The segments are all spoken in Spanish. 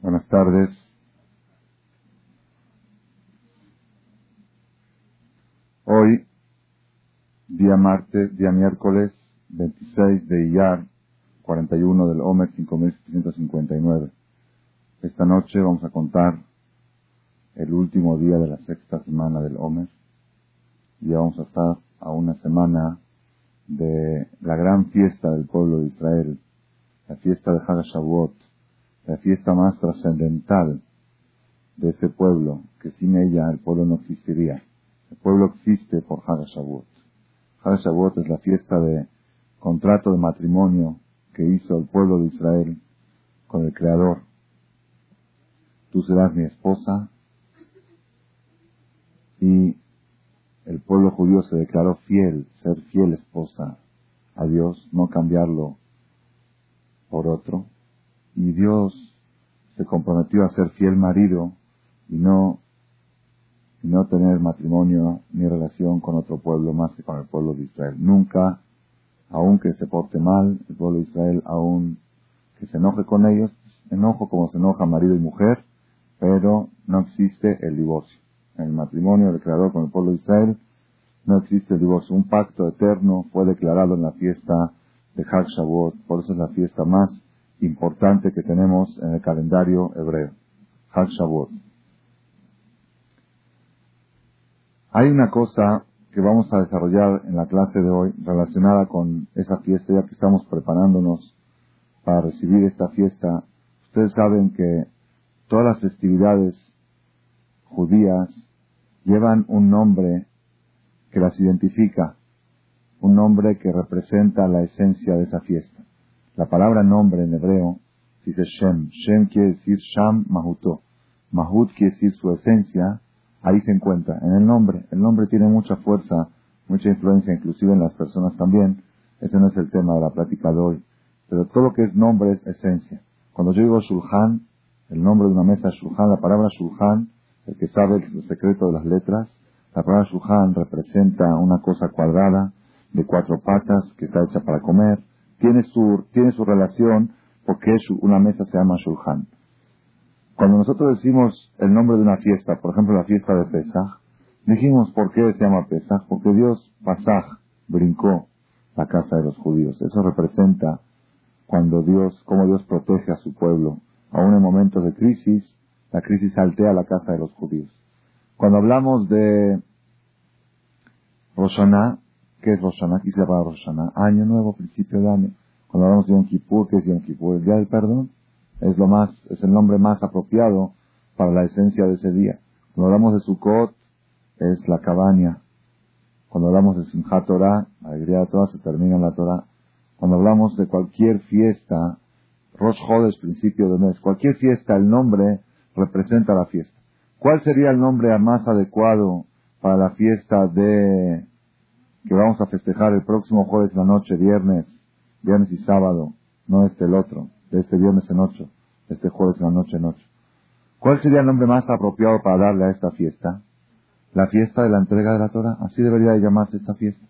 Buenas tardes. Hoy, día martes, día miércoles 26 de Iyar, 41 del Omer 5759. Esta noche vamos a contar el último día de la sexta semana del Omer. Ya vamos a estar a una semana de la gran fiesta del pueblo de Israel, la fiesta de Hagashavuot la fiesta más trascendental de este pueblo, que sin ella el pueblo no existiría. El pueblo existe por Hagashavuot. Hagashavuot es la fiesta de contrato de matrimonio que hizo el pueblo de Israel con el Creador. Tú serás mi esposa y el pueblo judío se declaró fiel, ser fiel esposa a Dios, no cambiarlo por otro y Dios se comprometió a ser fiel marido y no, y no tener matrimonio ni relación con otro pueblo más que con el pueblo de Israel. Nunca, aunque se porte mal, el pueblo de Israel, aún que se enoje con ellos, enojo como se enoja marido y mujer, pero no existe el divorcio. En el matrimonio del Creador con el pueblo de Israel no existe el divorcio. Un pacto eterno fue declarado en la fiesta de Hag por eso es la fiesta más importante que tenemos en el calendario hebreo. Hay una cosa que vamos a desarrollar en la clase de hoy relacionada con esa fiesta, ya que estamos preparándonos para recibir esta fiesta. Ustedes saben que todas las festividades judías llevan un nombre que las identifica, un nombre que representa la esencia de esa fiesta. La palabra nombre en hebreo dice Shem. Shem quiere decir Sham Mahuto. Mahut quiere decir su esencia. Ahí se encuentra, en el nombre. El nombre tiene mucha fuerza, mucha influencia, inclusive en las personas también. Ese no es el tema de la plática de hoy. Pero todo lo que es nombre es esencia. Cuando yo digo Shulhan, el nombre de una mesa es Shulhan, la palabra Shulhan, el que sabe el secreto de las letras, la palabra Shulhan representa una cosa cuadrada, de cuatro patas, que está hecha para comer tiene su, tiene su relación porque una mesa se llama Shulchan. Cuando nosotros decimos el nombre de una fiesta, por ejemplo la fiesta de Pesach, dijimos por qué se llama Pesach, porque Dios, Pasaj, brincó la casa de los judíos. Eso representa cuando Dios, cómo Dios protege a su pueblo. Aún en momentos de crisis, la crisis altea la casa de los judíos. Cuando hablamos de Roshaná, ¿Qué es Rosh Aquí se llama Rosh Año nuevo, principio de año. Cuando hablamos de Yom Kippur, ¿qué es Yom Kippur? El día del perdón. Es lo más, es el nombre más apropiado para la esencia de ese día. Cuando hablamos de Sukkot, es la cabaña. Cuando hablamos de Simchat Torah, alegría de Torah, se termina en la Torah. Cuando hablamos de cualquier fiesta, Rosh Chodesh, principio de mes, cualquier fiesta, el nombre representa la fiesta. ¿Cuál sería el nombre más adecuado para la fiesta de que vamos a festejar el próximo jueves la noche, viernes, viernes y sábado, no este el otro, de este viernes en ocho, este jueves la noche en ocho. ¿Cuál sería el nombre más apropiado para darle a esta fiesta? La fiesta de la entrega de la Torah. Así debería llamarse esta fiesta.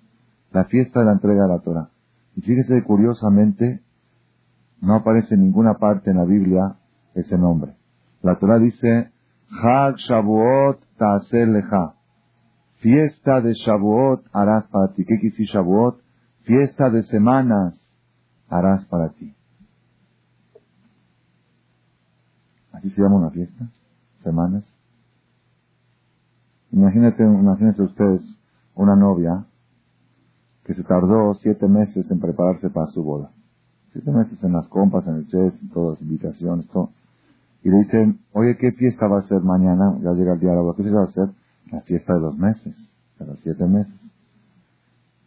La fiesta de la entrega de la Torah. Y fíjese curiosamente, no aparece en ninguna parte en la Biblia ese nombre. La Torah dice, Hag Shavuot Ta'asel Lecha. Fiesta de Shavuot harás para ti. ¿Qué quisiste Shavuot? Fiesta de semanas harás para ti. Así se llama una fiesta. Semanas. Imagínate, imagínense ustedes una novia que se tardó siete meses en prepararse para su boda. Siete meses en las compras, en el chess, en todas las invitaciones, todo. Y le dicen, oye, ¿qué fiesta va a ser mañana? Ya llega el día de la boda. ¿Qué fiesta va a ser? La fiesta de los meses, de los siete meses.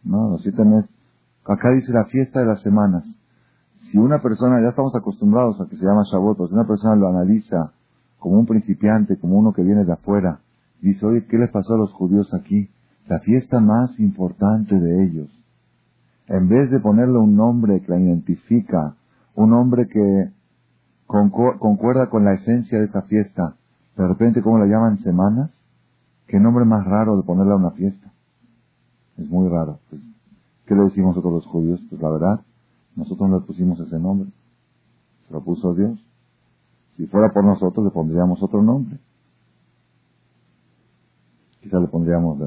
No, los siete meses. Acá dice la fiesta de las semanas. Si una persona, ya estamos acostumbrados a que se llama Shabbat, si una persona lo analiza como un principiante, como uno que viene de afuera, dice, oye, ¿qué les pasó a los judíos aquí? La fiesta más importante de ellos. En vez de ponerle un nombre que la identifica, un nombre que concuerda con la esencia de esa fiesta, de repente, ¿cómo la llaman? Semanas. ¿Qué nombre más raro de ponerle a una fiesta? Es muy raro. Pues, ¿Qué le decimos nosotros los judíos? Pues la verdad, nosotros no le pusimos ese nombre. Se lo puso Dios. Si fuera por nosotros, le pondríamos otro nombre. Quizá le pondríamos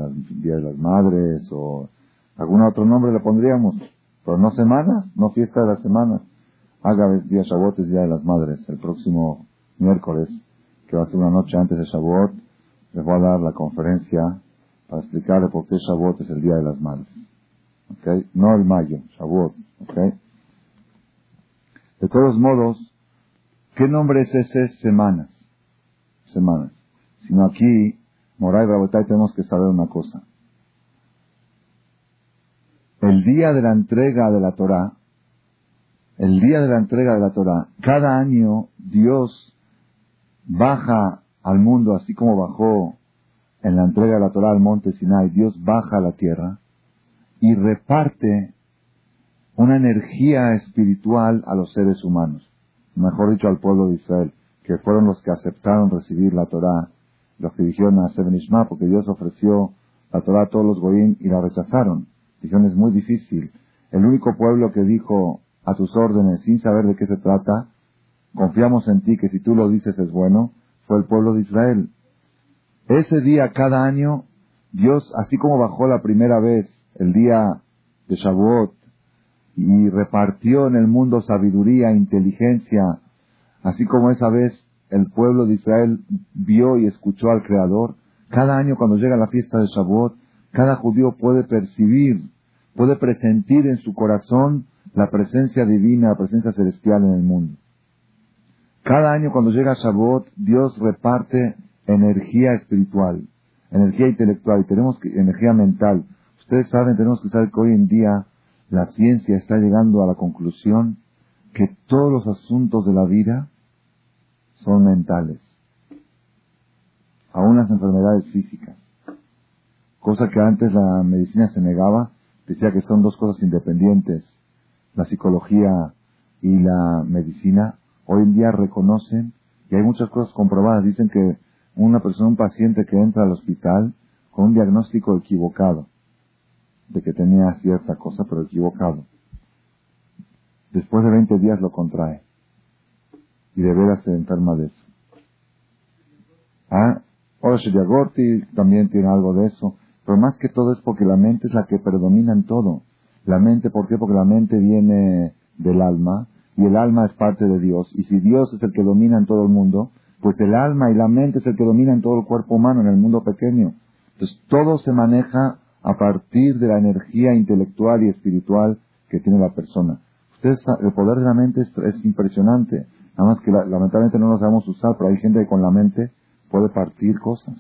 Día de las Madres o algún otro nombre le pondríamos. Pero no semanas, no fiesta de las semanas. Haga día Shavuot es Día de las Madres. El próximo miércoles, que va a ser una noche antes de Shavuot, les voy a dar la conferencia para explicarle por qué Shavuot es el Día de las Madres. ¿Ok? No el mayo, Shavuot. ¿Ok? De todos modos, ¿qué nombre es ese? Semanas. Semanas. Sino aquí, Moray Rabotay, tenemos que saber una cosa. El día de la entrega de la Torah, el día de la entrega de la Torah, cada año Dios baja al mundo, así como bajó en la entrega de la Torah al monte Sinai, Dios baja a la tierra y reparte una energía espiritual a los seres humanos, mejor dicho al pueblo de Israel, que fueron los que aceptaron recibir la Torah, los que dijeron a Seben porque Dios ofreció la Torah a todos los goyim y la rechazaron. Dijeron, es muy difícil. El único pueblo que dijo a tus órdenes sin saber de qué se trata, confiamos en ti que si tú lo dices es bueno, fue el pueblo de Israel. Ese día, cada año, Dios, así como bajó la primera vez, el día de Shavuot, y repartió en el mundo sabiduría, inteligencia, así como esa vez el pueblo de Israel vio y escuchó al Creador, cada año cuando llega la fiesta de Shavuot, cada judío puede percibir, puede presentir en su corazón la presencia divina, la presencia celestial en el mundo. Cada año cuando llega Shavuot, Dios reparte energía espiritual, energía intelectual y tenemos que, energía mental. Ustedes saben, tenemos que saber que hoy en día la ciencia está llegando a la conclusión que todos los asuntos de la vida son mentales, aún las enfermedades físicas, cosa que antes la medicina se negaba, decía que son dos cosas independientes, la psicología y la medicina, hoy en día reconocen, y hay muchas cosas comprobadas, dicen que una persona, un paciente que entra al hospital con un diagnóstico equivocado, de que tenía cierta cosa, pero equivocado. Después de 20 días lo contrae. Y de veras se enferma de eso. Ah, ahora Shediagorti también tiene algo de eso. Pero más que todo es porque la mente es la que predomina en todo. La mente, ¿por qué? Porque la mente viene del alma y el alma es parte de Dios. Y si Dios es el que domina en todo el mundo, pues el alma y la mente es el que domina en todo el cuerpo humano, en el mundo pequeño. Entonces todo se maneja a partir de la energía intelectual y espiritual que tiene la persona. Ustedes, el poder de la mente es, impresionante. Nada más que lamentablemente no lo sabemos usar, pero hay gente que con la mente puede partir cosas.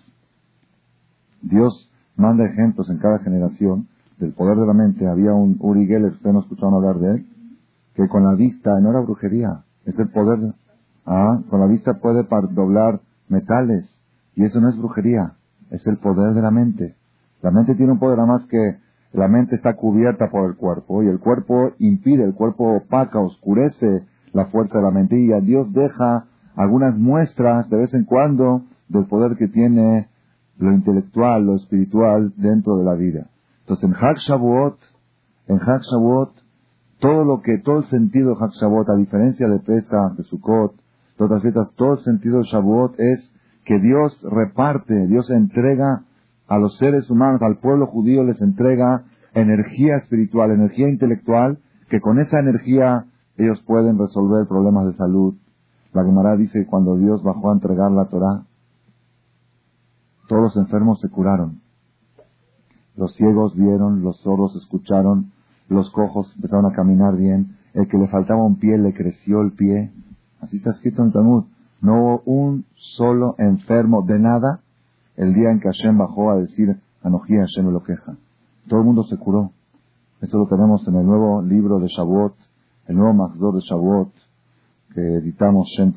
Dios manda ejemplos en cada generación del poder de la mente. Había un Uri Geller, ustedes no escucharon hablar de él, que con la vista, no era brujería, es el poder, ah, con la vista puede doblar metales, y eso no es brujería, es el poder de la mente. La mente tiene un poder más que la mente está cubierta por el cuerpo y el cuerpo impide, el cuerpo opaca, oscurece la fuerza de la mente y Dios deja algunas muestras de vez en cuando del poder que tiene lo intelectual, lo espiritual dentro de la vida. Entonces en Hak Shavuot, en Hak Shavuot, todo lo que, todo el sentido de Shavuot, a diferencia de Pesa, de Sukkot, de otras fiestas, todo el sentido de Shavuot es que Dios reparte, Dios entrega a los seres humanos, al pueblo judío les entrega energía espiritual, energía intelectual, que con esa energía ellos pueden resolver problemas de salud. La Gemara dice que cuando Dios bajó a entregar la Torah, todos los enfermos se curaron. Los ciegos vieron, los sordos escucharon, los cojos empezaron a caminar bien, el que le faltaba un pie le creció el pie. Así está escrito en el Talmud. No hubo un solo enfermo de nada el día en que Hashem bajó a decir, Anojí Hashem lo queja. Todo el mundo se curó. Esto lo tenemos en el nuevo libro de Shavuot, el nuevo Magdor de Shavuot, que editamos Shem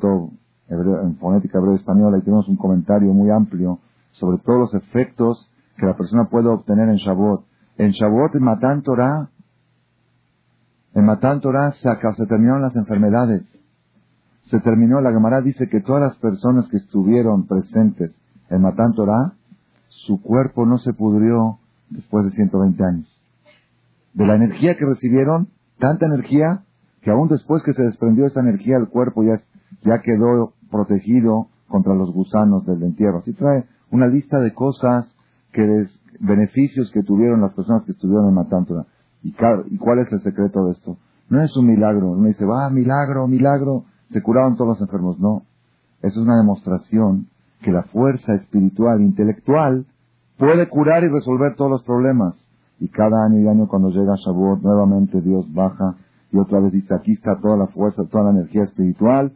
en fonética hebreo española y tenemos un comentario muy amplio sobre todos los efectos que la persona puede obtener en Shavuot. En Shavuot, en Matan Torah, en Matan Torah se, terminaron las enfermedades. Se terminó, la Gemara dice que todas las personas que estuvieron presentes en Matan Torah, su cuerpo no se pudrió después de 120 años. De la energía que recibieron, tanta energía, que aún después que se desprendió esa energía, el cuerpo ya, ya quedó protegido contra los gusanos del entierro. Así trae una lista de cosas que beneficios que tuvieron las personas que estuvieron en Matántula. ¿Y, ¿Y cuál es el secreto de esto? No es un milagro. Uno dice, va, milagro, milagro. Se curaron todos los enfermos. No. Es una demostración que la fuerza espiritual, intelectual, puede curar y resolver todos los problemas. Y cada año y año cuando llega Shavuot, nuevamente Dios baja y otra vez dice, aquí está toda la fuerza, toda la energía espiritual.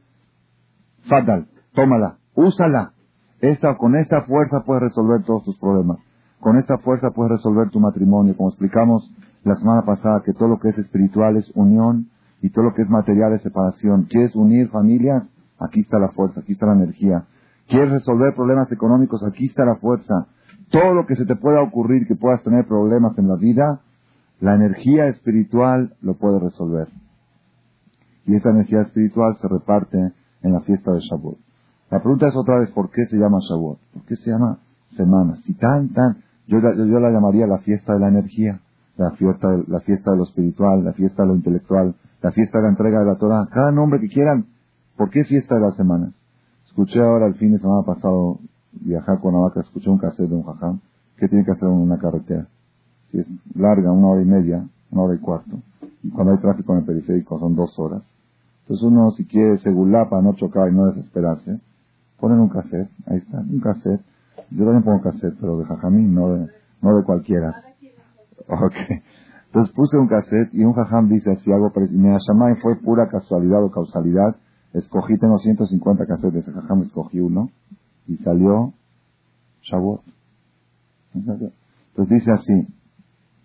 Fatal, tómala, úsala. Esta, con esta fuerza puedes resolver todos tus problemas. Con esta fuerza puedes resolver tu matrimonio. Como explicamos la semana pasada, que todo lo que es espiritual es unión y todo lo que es material es separación. ¿Quieres unir familias? Aquí está la fuerza, aquí está la energía. ¿Quieres resolver problemas económicos? Aquí está la fuerza. Todo lo que se te pueda ocurrir que puedas tener problemas en la vida, la energía espiritual lo puede resolver. Y esa energía espiritual se reparte en la fiesta de Shavuot. La pregunta es otra vez, ¿por qué se llama Shavuot? ¿Por qué se llama semana? Si tan, tan, yo, yo, la llamaría la fiesta de la energía, la fiesta, la fiesta de lo espiritual, la fiesta de lo intelectual, la fiesta de la entrega de la Torah. Cada nombre que quieran. ¿Por qué fiesta de las semanas? Escuché ahora el fin de semana pasado viajar con vaca, escuché un cassette de un jajam. ¿Qué tiene que hacer una carretera? Si es larga, una hora y media, una hora y cuarto, y cuando hay tráfico en el periférico son dos horas. Entonces uno, si quiere seguridad para no chocar y no desesperarse, ponen un cassette, ahí está, un cassette. Yo también pongo cassette, pero de jajamín, no de, no de cualquiera. Ok. Entonces puse un cassette y un jajam dice así, algo parecido. Me fue pura casualidad o causalidad. Escogí, tengo 150 cassettes, ese jajam escogí uno y salió Shavuot. Entonces dice así,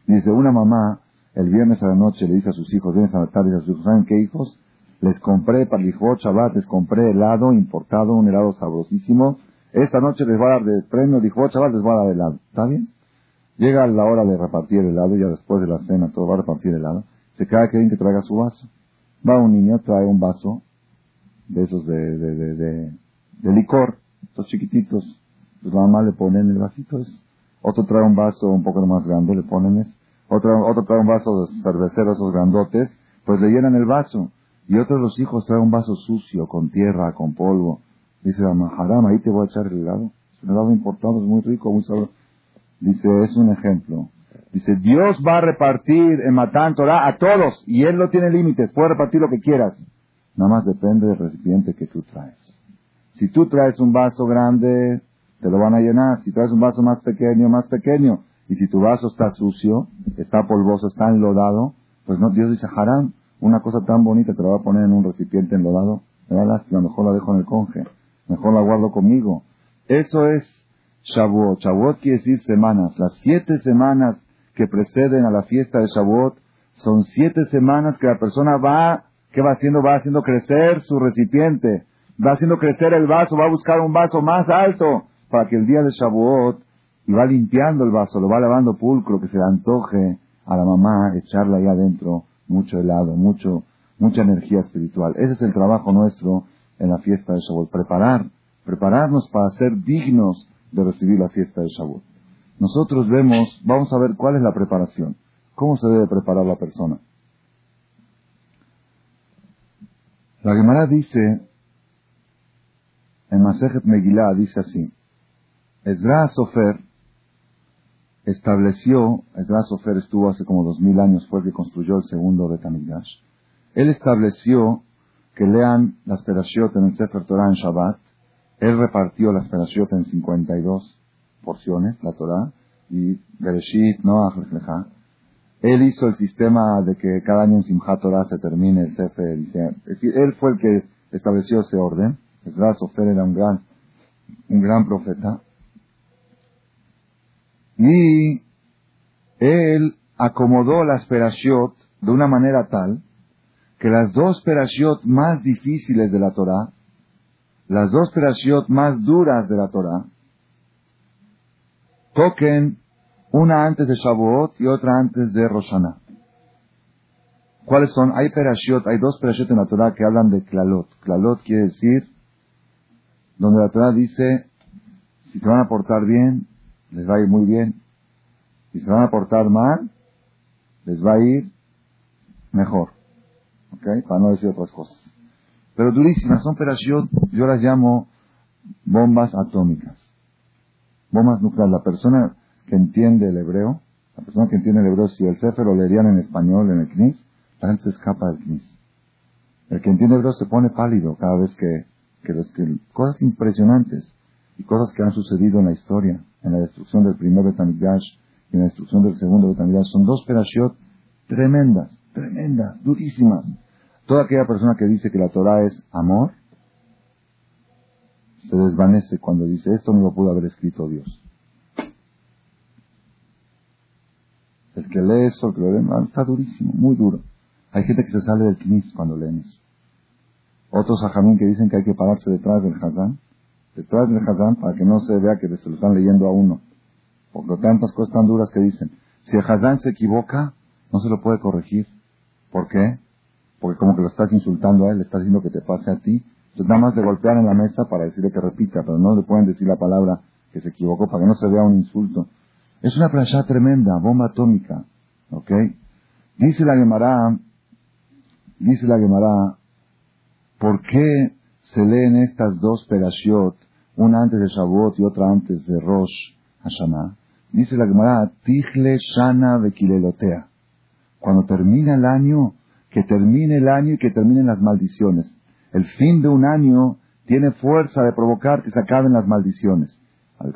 dice una mamá el viernes a la noche le dice a sus hijos, viernes a la tarde a sus hijos, ¿saben qué hijos? Les compré para el Shabbat, les compré helado importado, un helado sabrosísimo. Esta noche les va a dar de premio, dijo Shabbat, les va a dar helado. ¿Está bien? Llega la hora de repartir el helado, ya después de la cena todo va a repartir helado. Se cae que alguien que traiga su vaso. Va un niño, trae un vaso de esos de, de, de, de, licor, estos chiquititos. Pues la mamá le ponen el vasito. Es, otro trae un vaso un poco más grande, le ponen es, otro, otro trae un vaso de cervecero, esos grandotes, pues le llenan el vaso. Y otro de los hijos trae un vaso sucio, con tierra, con polvo. Dice Maharam, ahí te voy a echar el helado. Es un helado importado, es muy rico, muy sabroso. Dice, es un ejemplo. Dice, Dios va a repartir en Matán Torah a todos, y Él no tiene límites, puede repartir lo que quieras. Nada más depende del recipiente que tú traes. Si tú traes un vaso grande, te lo van a llenar. Si traes un vaso más pequeño, más pequeño. Y si tu vaso está sucio, está polvoso, está enlodado, pues no, Dios dice, haram, una cosa tan bonita te la va a poner en un recipiente enlodado. Me da lástima, mejor la dejo en el conje. Mejor la guardo conmigo. Eso es Shavuot. Shavuot quiere decir semanas. Las siete semanas que preceden a la fiesta de Shavuot son siete semanas que la persona va ¿Qué va haciendo? Va haciendo crecer su recipiente. Va haciendo crecer el vaso, va a buscar un vaso más alto para que el día de Shavuot y va limpiando el vaso, lo va lavando pulcro, que se le antoje a la mamá echarle ahí adentro mucho helado, mucho, mucha energía espiritual. Ese es el trabajo nuestro en la fiesta de Shavuot. Preparar, prepararnos para ser dignos de recibir la fiesta de Shavuot. Nosotros vemos, vamos a ver cuál es la preparación. ¿Cómo se debe preparar la persona? La Gemara dice, en Masejet Megillah dice así, Ezra Sofer estableció, Ezra Sofer estuvo hace como dos mil años, fue el que construyó el segundo Betamigdash. Él estableció que lean las Perashiot en el Sefer Torah en Shabbat. Él repartió las Perashiot en 52 porciones, la Torah, y Bereshit, Lech él hizo el sistema de que cada año en Simchat Torah se termine el Sefer. Es decir, él fue el que estableció ese orden. Ezra Sofer era un gran, un gran profeta. Y él acomodó las perashiot de una manera tal que las dos perashiot más difíciles de la Torah, las dos perashiot más duras de la Torah, toquen una antes de Shavuot y otra antes de Roshaná. ¿Cuáles son? Hay perashiot, hay dos perashiot en la Torah que hablan de klalot. Klalot quiere decir, donde la Torah dice, si se van a portar bien, les va a ir muy bien. Si se van a portar mal, les va a ir mejor. ¿Ok? Para no decir otras cosas. Pero durísimas. Son perashiot, yo las llamo bombas atómicas. Bombas nucleares. La persona que entiende el hebreo, la persona que entiende el hebreo, si el Sefer leerían en español en el CNIS, la gente se escapa del CNIS. El que entiende el hebreo se pone pálido cada vez que, que, los, cosas impresionantes y cosas que han sucedido en la historia, en la destrucción del primer Betamigdash y en la destrucción del segundo Betamigdash, son dos perashiot tremendas, tremendas, durísimas. Toda aquella persona que dice que la Torah es amor, se desvanece cuando dice esto no lo pudo haber escrito Dios. El que lee eso, el que lo lee, está durísimo, muy duro. Hay gente que se sale del knis cuando leen eso. Otros ajamín que dicen que hay que pararse detrás del hazán, detrás del hazán para que no se vea que se lo están leyendo a uno. Porque tantas cosas tan duras que dicen. Si el hazán se equivoca, no se lo puede corregir. ¿Por qué? Porque como que lo estás insultando a él, le estás diciendo que te pase a ti. Entonces nada más de golpear en la mesa para decirle que repita, pero no le pueden decir la palabra que se equivocó para que no se vea un insulto. Es una playa tremenda, bomba atómica. ¿Ok? Dice la Gemara, dice la Gemara, ¿por qué se leen estas dos perashiot, una antes de Shavuot y otra antes de Rosh Hashanah? Dice la Gemara, Tichle Shana Bekilelotea. Cuando termina el año, que termine el año y que terminen las maldiciones. El fin de un año tiene fuerza de provocar que se acaben las maldiciones.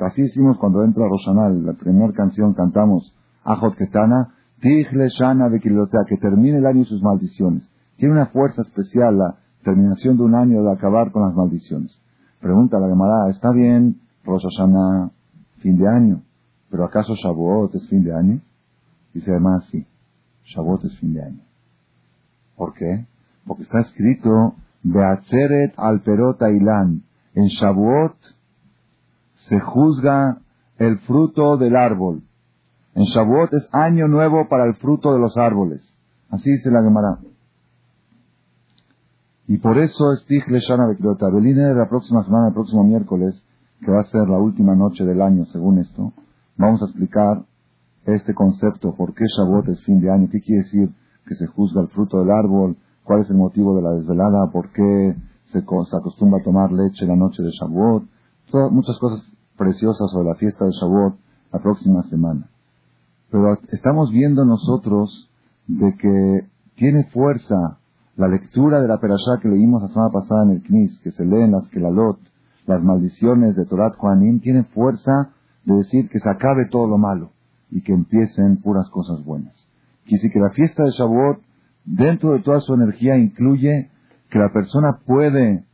Así hicimos cuando entra Roshanal, la primera canción cantamos Ajot Ketana, Tichle Shana de que termine el año y sus maldiciones. Tiene una fuerza especial la terminación de un año de acabar con las maldiciones. Pregunta la Gemara, ¿está bien Rosh fin de año? ¿Pero acaso Shavuot es fin de año? Dice además sí, Shavuot es fin de año. ¿Por qué? Porque está escrito Beatzeret al perota ilan. En Shavuot se juzga el fruto del árbol. En Shavuot es año nuevo para el fruto de los árboles. Así dice la Gemara. Y por eso es Tichle Shana Bekrota. de la próxima semana, el próximo miércoles, que va a ser la última noche del año, según esto, vamos a explicar este concepto, por qué Shavuot es fin de año, qué quiere decir que se juzga el fruto del árbol, cuál es el motivo de la desvelada, por qué se, acostumbra a tomar leche la noche de Shavuot, muchas cosas preciosas sobre la fiesta de Shavuot la próxima semana. Pero estamos viendo nosotros de que tiene fuerza la lectura de la perashá que leímos la semana pasada en el Knis, que se leen las Kelalot, las maldiciones de Torat Juanim, tiene fuerza de decir que se acabe todo lo malo y que empiecen puras cosas buenas. Quiere que la fiesta de Shavuot, dentro de toda su energía, incluye que la persona puede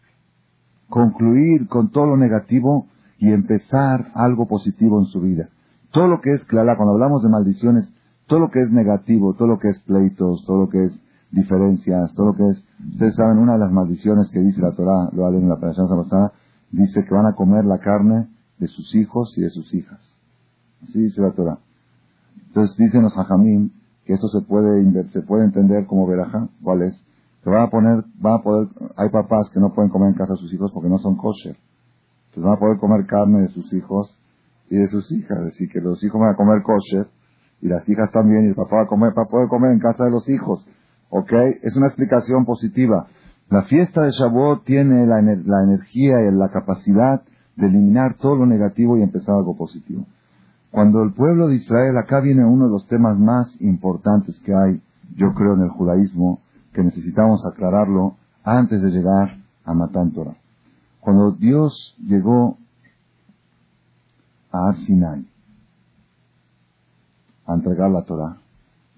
concluir con todo lo negativo y empezar algo positivo en su vida. Todo lo que es clara, cuando hablamos de maldiciones, todo lo que es negativo, todo lo que es pleitos, todo lo que es diferencias, todo lo que es... Ustedes saben, una de las maldiciones que dice la Torah, lo hablan en la operación pasada, dice que van a comer la carne de sus hijos y de sus hijas. Así dice la Torah. Entonces dicen los hajamim que esto se puede, se puede entender como veraja, ¿cuál es? Que van a poner, van a poder, hay papás que no pueden comer en casa a sus hijos porque no son kosher. Entonces van a poder comer carne de sus hijos y de sus hijas. Es decir, que los hijos van a comer kosher y las hijas también y el papá va a comer, para poder comer en casa de los hijos. ¿Ok? Es una explicación positiva. La fiesta de Shavuot tiene la, la energía y la capacidad de eliminar todo lo negativo y empezar algo positivo. Cuando el pueblo de Israel, acá viene uno de los temas más importantes que hay, yo creo, en el judaísmo, que necesitamos aclararlo antes de llegar a Matán Torah. Cuando Dios llegó a Arsinai a entregar la Torah,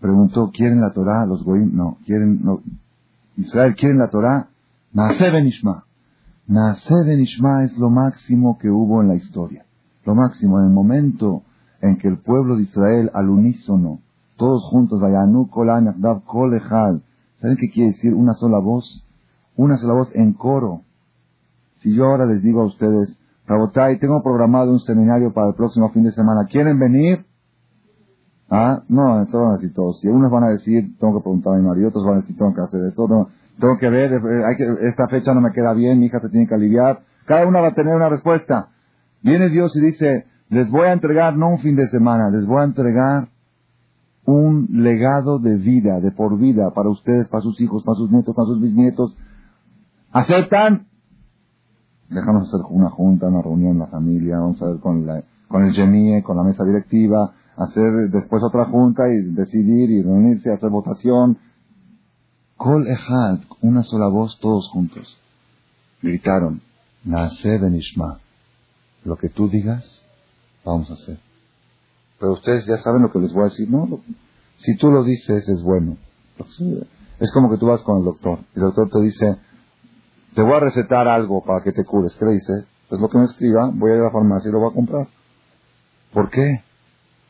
preguntó, ¿quieren la Torah los goyim? No, quieren, no. Israel, ¿quieren la Torah? Naase benishma. Naase benishma es lo máximo que hubo en la historia. Lo máximo, en el momento en que el pueblo de Israel al unísono, todos juntos, ¿saben qué quiere decir? Una sola voz, una sola voz en coro. Si yo ahora les digo a ustedes, Rabotai, tengo programado un seminario para el próximo fin de semana, ¿quieren venir? Ah, no, todos van a decir todos. Si unos van a decir, tengo que preguntar a mi marido, otros van a decir, tengo que hacer esto, tengo, que ver, eh, hay que, esta fecha no me queda bien, mi hija se tiene que aliviar. Cada uno va a tener una respuesta. Viene Dios y dice, les voy a entregar no un fin de semana, les voy a entregar un legado de vida, de por vida, para ustedes, para sus hijos, para sus nietos, para sus bisnietos. ¿Aceptan? Déjanos hacer una junta, una reunión la familia, vamos a ver con, la, con el GEMIE, con la mesa directiva, hacer después otra junta y decidir y reunirse, hacer votación. Kol Ejad, una sola voz, todos juntos. Gritaron, Naase Benishma. Lo que tú digas, vamos a hacer. Pero ustedes ya saben lo que les voy a decir. No, si tú lo dices, es bueno. Es como que tú vas con el doctor. Y el doctor te dice, te voy a recetar algo para que te cures. ¿Qué le dice? Pues lo que me escriba, voy a ir a la farmacia y lo voy a comprar. ¿Por qué?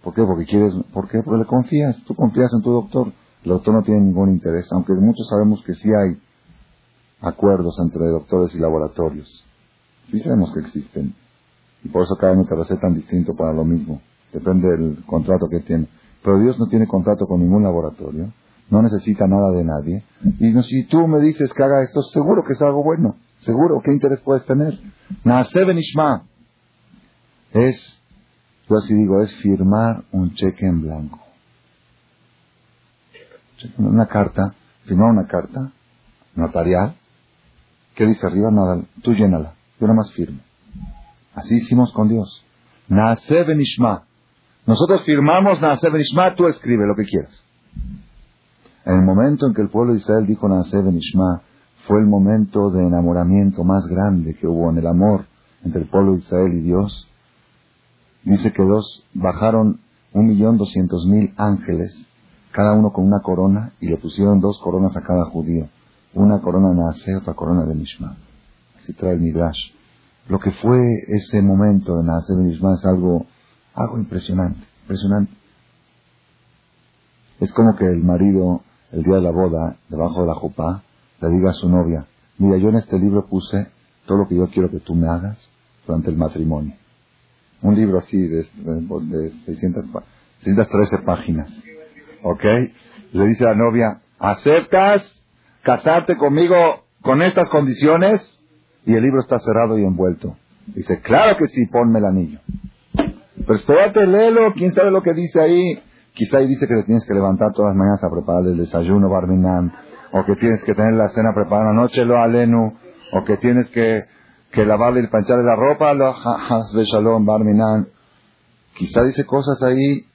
¿Por qué? Porque quieres, ¿por qué? Porque le confías. Tú confías en tu doctor. El doctor no tiene ningún interés, aunque muchos sabemos que sí hay acuerdos entre doctores y laboratorios. Sí sabemos que existen. Y por eso cada uno te recetan distinto para lo mismo. Depende del contrato que tiene. Pero Dios no tiene contrato con ningún laboratorio. No necesita nada de nadie. Y si tú me dices que haga esto, seguro que es algo bueno. Seguro. ¿Qué interés puedes tener? Naase Benishma. Es, yo así digo, es firmar un cheque en blanco. Una carta, firmar una carta notarial. ¿Qué dice arriba? Nada, tú llénala. Yo nada más firmo. Así hicimos con Dios. Naase Benishma. Nosotros firmamos Naase Benishma, tú escribe lo que quieras. En el momento en que el pueblo de Israel dijo Naase Benishma, fue el momento de enamoramiento más grande que hubo en el amor entre el pueblo de Israel y Dios. Dice que dos bajaron un millón doscientos mil ángeles, cada uno con una corona, y le pusieron dos coronas a cada judío. Una corona Naase, otra corona de Mishma. Así trae el Midrash. Lo que fue ese momento de Naase Benishma es algo, algo impresionante, impresionante. Es como que el marido, el día de la boda, debajo de la jupa, le diga a su novia, mira, yo en este libro puse todo lo que yo quiero que tú me hagas durante el matrimonio. Un libro así de, de, 600, 613 páginas. ¿Ok? Le dice a la novia, ¿aceptas casarte conmigo con estas condiciones? Y el libro está cerrado y envuelto. Dice, claro que sí, ponme el anillo. Pero espérate, léelo, quién sabe lo que dice ahí. Quizá ahí dice que te tienes que levantar todas las mañanas a preparar el desayuno, Barminan, o que tienes que tener la cena preparada la noche, lo alenu, o que tienes que, que lavarle y pancharle la ropa, lo de shalom, Barminan. Quizá dice cosas ahí,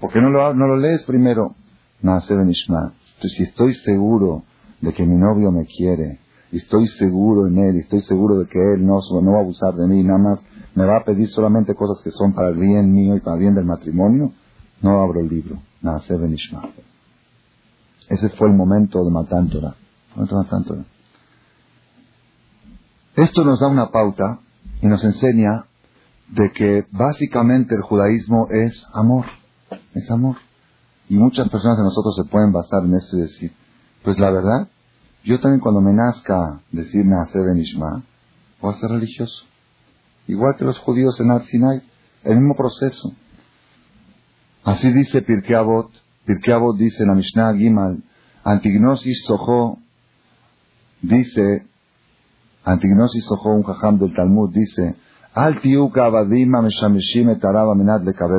¿por qué no lo, no lo lees primero? Nace Benishma. Si estoy seguro de que mi novio me quiere, y estoy seguro en él, y estoy seguro de que él no, no va a abusar de mí, nada más me va a pedir solamente cosas que son para el bien mío y para el bien del matrimonio, no abro el libro. Naase Benishma. Ese fue el momento de Matántora. Esto nos da una pauta y nos enseña de que básicamente el judaísmo es amor. Es amor. Y muchas personas de nosotros se pueden basar en esto y decir, pues la verdad, yo también cuando me nazca decir nace Benishma, voy a ser religioso. Igual que los judíos en Ar el mismo proceso. Así dice Pirkei Avot, Pirkei Avot dice en la Mishnah Gimal, Antignosis Sojo, dice, Antignosis Sojo, un jajam del Talmud, dice, Al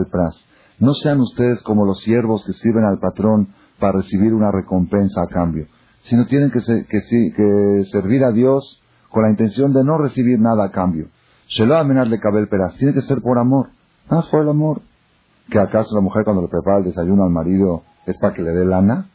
pras. No sean ustedes como los siervos que sirven al patrón para recibir una recompensa a cambio, sino tienen que, que, que servir a Dios con la intención de no recibir nada a cambio. Shelo amenad le peras. Tiene que ser por amor. Nada más por el amor que acaso la mujer cuando le prepara el desayuno al marido es para que le dé lana,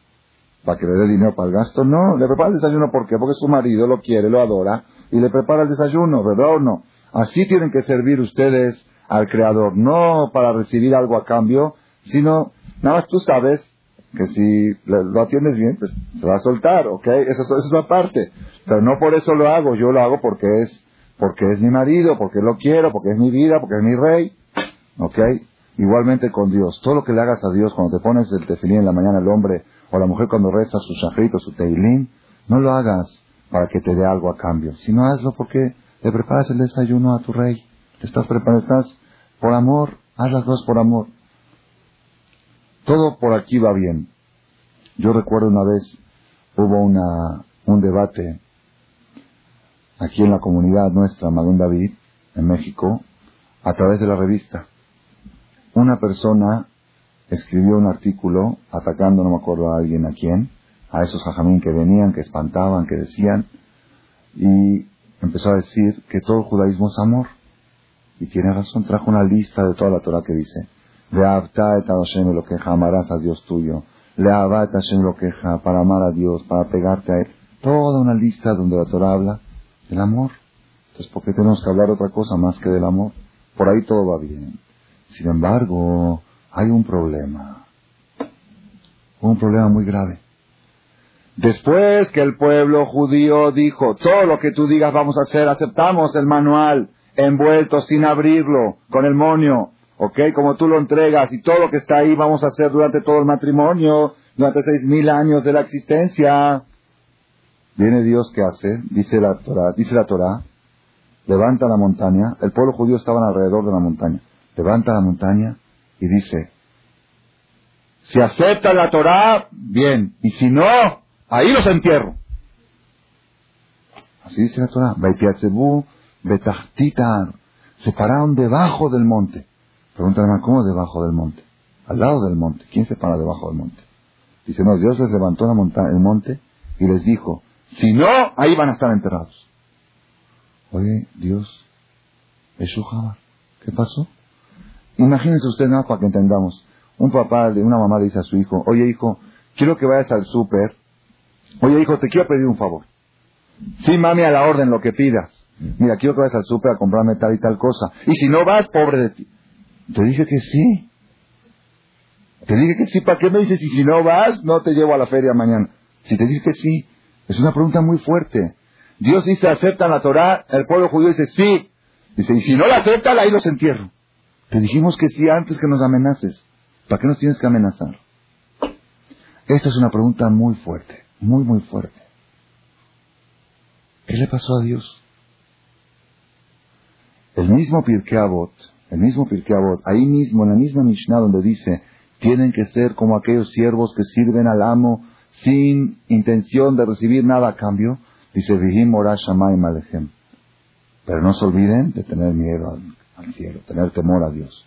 para que le dé dinero para el gasto. No, le prepara el desayuno ¿por qué? porque su marido lo quiere, lo adora y le prepara el desayuno, ¿verdad o no? Así tienen que servir ustedes al Creador, no para recibir algo a cambio, sino nada más tú sabes que si lo atiendes bien, pues se va a soltar, ¿ok? Eso, eso es aparte. Pero no por eso lo hago, yo lo hago porque es, porque es mi marido, porque lo quiero, porque es mi vida, porque es mi rey, ¿ok? Igualmente con Dios. Todo lo que le hagas a Dios cuando te pones el tefilín en la mañana el hombre o la mujer cuando reza su shahrit su teilín, no lo hagas para que te dé algo a cambio, sino hazlo porque le preparas el desayuno a tu rey. Te estás preparando, estás por amor, haz las cosas por amor. Todo por aquí va bien. Yo recuerdo una vez hubo una, un debate aquí en la comunidad nuestra, Magón David, en México, a través de la revista una persona escribió un artículo atacando, no me acuerdo a alguien a quién, a esos jajamín que venían, que espantaban, que decían, y empezó a decir que todo el judaísmo es amor. Y tiene razón, trajo una lista de toda la Torah que dice, Ve'avta et Hashem lo queja, amarás a Dios tuyo. Le'avta et Hashem lo queja, para amar a Dios, para pegarte a Él. Toda una lista donde la Torah habla del amor. Entonces, ¿por qué tenemos que hablar otra cosa más que del amor? Por ahí todo va bien. Sin embargo, hay un problema. Un problema muy grave. Después que el pueblo judío dijo, todo lo que tú digas vamos a hacer, aceptamos el manual envuelto sin abrirlo, con el monio, ¿ok? Como tú lo entregas y todo lo que está ahí vamos a hacer durante todo el matrimonio, durante seis mil años de la existencia. Viene Dios que hace, dice la Torah, dice la Torah, levanta la montaña, el pueblo judío estaba alrededor de la montaña, levanta la montaña y dice, si acepta la Torah, bien, y si no, ahí los entierro. Así dice la Torah, Betachtitar, se pararon debajo del monte. Pregunta hermano, ¿cómo debajo del monte? Al lado del monte. ¿Quién se para debajo del monte? Dice, no, Dios les levantó la montaña, el monte y les dijo, si no, ahí van a estar enterrados. Oye, Dios, ¿qué pasó? Imagínense ustedes nada para que entendamos. Un papá, una mamá le dice a su hijo, oye hijo, quiero que vayas al súper. Oye hijo, te quiero pedir un favor. Sí, mami, a la orden, lo que pidas. Mira, quiero que vayas al súper a comprarme tal y tal cosa. Y si no vas, pobre de ti. Te dije que sí. Te dije que sí. ¿Para qué me dices? Y si no vas, no te llevo a la feria mañana. Si te dije que sí. Es una pregunta muy fuerte. Dios dice, aceptan la Torah. El pueblo judío dice, sí. Dice, y si no la aceptan, ahí los entierro. Te dijimos que sí antes que nos amenaces. ¿Para qué nos tienes que amenazar? Esta es una pregunta muy fuerte. Muy, muy fuerte. ¿Qué le pasó a Dios? El mismo Pirkei el mismo Pirkei ahí mismo, en la misma Mishnah donde dice, tienen que ser como aquellos siervos que sirven al amo sin intención de recibir nada a cambio, dice, Vihim Alejem. Pero no se olviden de tener miedo al, cielo, tener temor a Dios.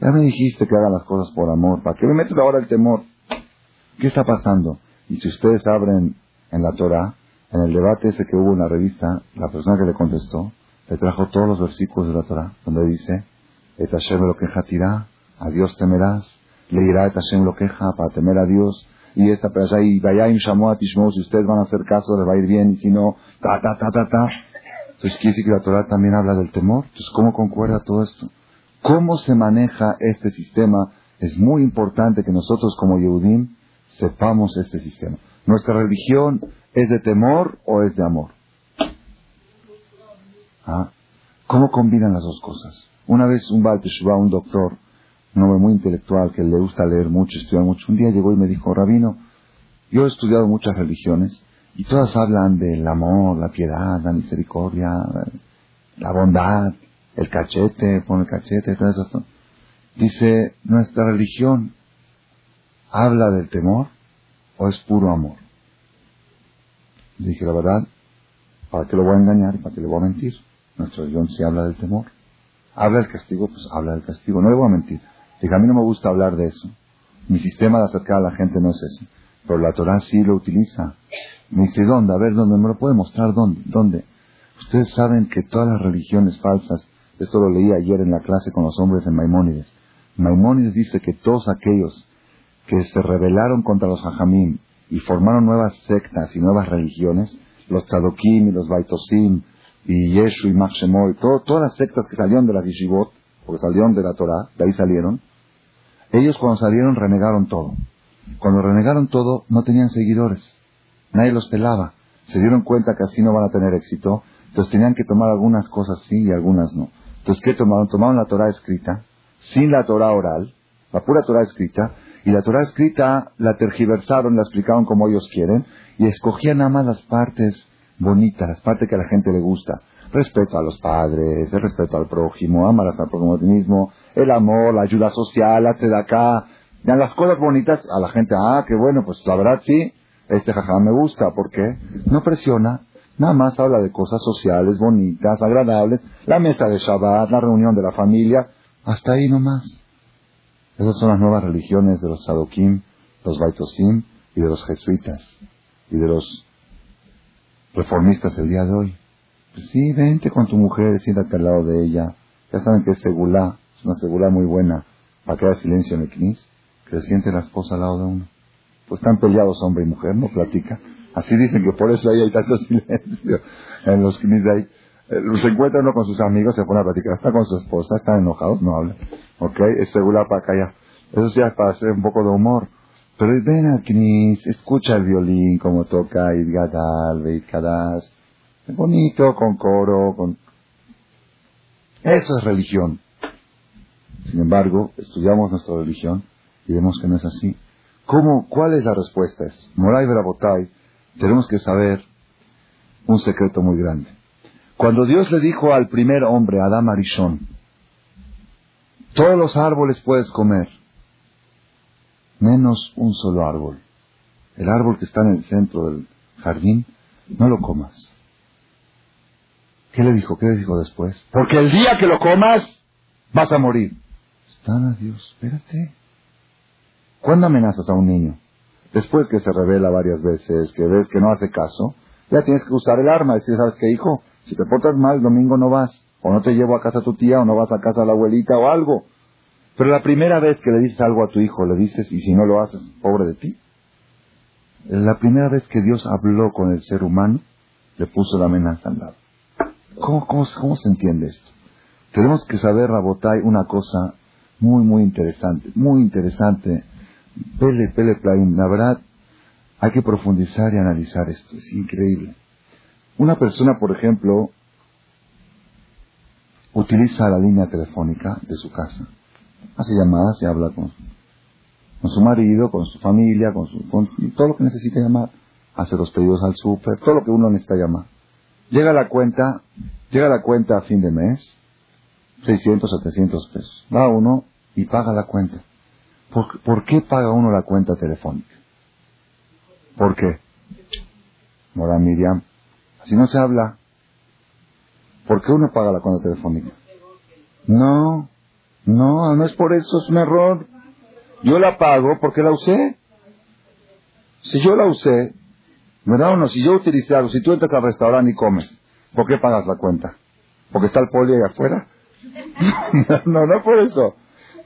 Ya me dijiste que haga las cosas por amor, ¿para qué me metes ahora el temor? ¿Qué está pasando? Y si ustedes abren en la Torah, en el debate ese que hubo en la revista, la persona que le contestó, le trajo todos los versículos de la Torah, donde dice, Et Hashem lo queja tirá, a Dios temerás, le irá Et Hashem lo queja para temer a Dios, y esta pero allá, y vayáim a tishmo, si ustedes van a hacer caso, les va a ir bien, y si no, ta, ta, ta, ta, ta. Entonces quiere decir que la Torah también habla del temor. Entonces, ¿cómo concuerda todo esto? ¿Cómo se maneja este sistema? Es muy importante que nosotros como Yehudim sepamos este sistema. ¿Nuestra religión es de temor o es de amor? ¿Ah? ¿Cómo combinan las dos cosas? Una vez un Baal un doctor, un hombre muy intelectual que le gusta leer mucho, estudiar mucho, un día llegó y me dijo, Rabino, yo he estudiado muchas religiones y todas hablan del amor, la piedad, la misericordia, la bondad, el cachete, pone el cachete, todo eso. Dice, ¿nuestra religión habla del temor o es puro amor? dije, la verdad, ¿para qué lo voy a engañar y para qué le voy a mentir? Nuestro religión sí habla del temor. Habla del castigo, pues habla del castigo. No le voy a mentir. Dije, a mí no me gusta hablar de eso. Mi sistema de acercar a la gente no es ese. Pero la Torah sí lo utiliza. Me dice, ¿dónde? A ver, ¿dónde? ¿Me lo puede mostrar? ¿Dónde? ¿Dónde? Ustedes saben que todas las religiones falsas, esto lo leí ayer en la clase con los hombres en Maimónides. Maimónides dice que todos aquellos que se rebelaron contra los hajamim y formaron nuevas sectas y nuevas religiones, los Tzadokim y los Baitosim, y Yeshu y Machshemoy, todas las sectas que salieron de la Yeshivot, porque salieron de la Torah, de ahí salieron, ellos cuando salieron renegaron todo. Cuando renegaron todo, no tenían seguidores. Nadie los pelaba. Se dieron cuenta que así no van a tener éxito. Entonces tenían que tomar algunas cosas sí y algunas no. Entonces, ¿qué tomaron? Tomaron la Torah escrita, sin la Torah oral, la pura Torah escrita, y la Torah escrita la tergiversaron, la explicaron como ellos quieren, y escogían nada más las partes bonitas, las partes que a la gente le gusta. Respeto a los padres, el respeto al prójimo, amarás al prójimo mismo, el amor, la ayuda social, la acá, las cosas bonitas a la gente, ah, qué bueno, pues la verdad sí, este jajá me gusta, ¿por qué? No presiona, nada más habla de cosas sociales, bonitas, agradables, la mesa de Shabbat, la reunión de la familia, hasta ahí nomás. Esas son las nuevas religiones de los Sadokim, los Baitosim y de los jesuitas y de los reformistas el día de hoy. Pues sí, vente con tu mujer, siéntate al lado de ella. Ya saben que es segulá, es una segulá muy buena para que haya silencio en el knis, que se siente la esposa al lado de uno. Pues están peleados hombre y mujer, no platica. Así dicen que por eso ahí hay tanto silencio en los knis de ahí. Eh, se encuentra uno con sus amigos, se pone a platicar, está con su esposa, están enojados, no hablan. Ok, es segulá para callar. Eso sí es para hacer un poco de humor. Pero ven al knis, escucha el violín, como toca Idgadal, Beit Kadash. Es bonito, con coro, con... Eso es religión. Sin embargo, estudiamos nuestra religión y vemos que no es así. ¿Cómo, ¿Cuál es la respuesta? Es, Moray Verabotay, tenemos que saber un secreto muy grande. Cuando Dios le dijo al primer hombre, Adam Arishon, todos los árboles puedes comer, menos un solo árbol. El árbol que está en el centro del jardín, no lo comas. ¿Qué le dijo? ¿Qué le dijo después? Porque el día que lo comas, vas a morir. Están a Dios, espérate. ¿Cuándo amenazas a un niño? Después que se revela varias veces, que ves que no hace caso, ya tienes que usar el arma. Decir, ¿sabes qué, hijo? Si te portas mal, domingo no vas. O no te llevo a casa a tu tía, o no vas a casa a la abuelita, o algo. Pero la primera vez que le dices algo a tu hijo, le dices, y si no lo haces, pobre de ti. La primera vez que Dios habló con el ser humano, le puso la amenaza al lado. ¿Cómo, cómo, cómo se entiende esto? Tenemos que saber, Rabotai, una cosa muy, muy interesante, muy interesante. Pele, pele, plain. La verdad, hay que profundizar y analizar esto. Es increíble. Una persona, por ejemplo, utiliza la línea telefónica de su casa hace llamadas y habla con, con su marido, con su familia, con, su, con todo lo que necesita llamar, hace los pedidos al súper, todo lo que uno necesita llamar. Llega la cuenta, llega la cuenta a fin de mes, 600, 700 pesos. Va uno y paga la cuenta. ¿Por, ¿Por, qué paga uno la cuenta telefónica? ¿Por qué? Mora Miriam. Así no se habla. ¿Por qué uno paga la cuenta telefónica? No, no, no es por eso, es un error. Yo la pago porque la usé. Si yo la usé, ¿verdad o no? Si yo utilicé algo, si tú entras al restaurante y comes, ¿por qué pagas la cuenta? ¿Porque está el poli ahí afuera? no, no por eso.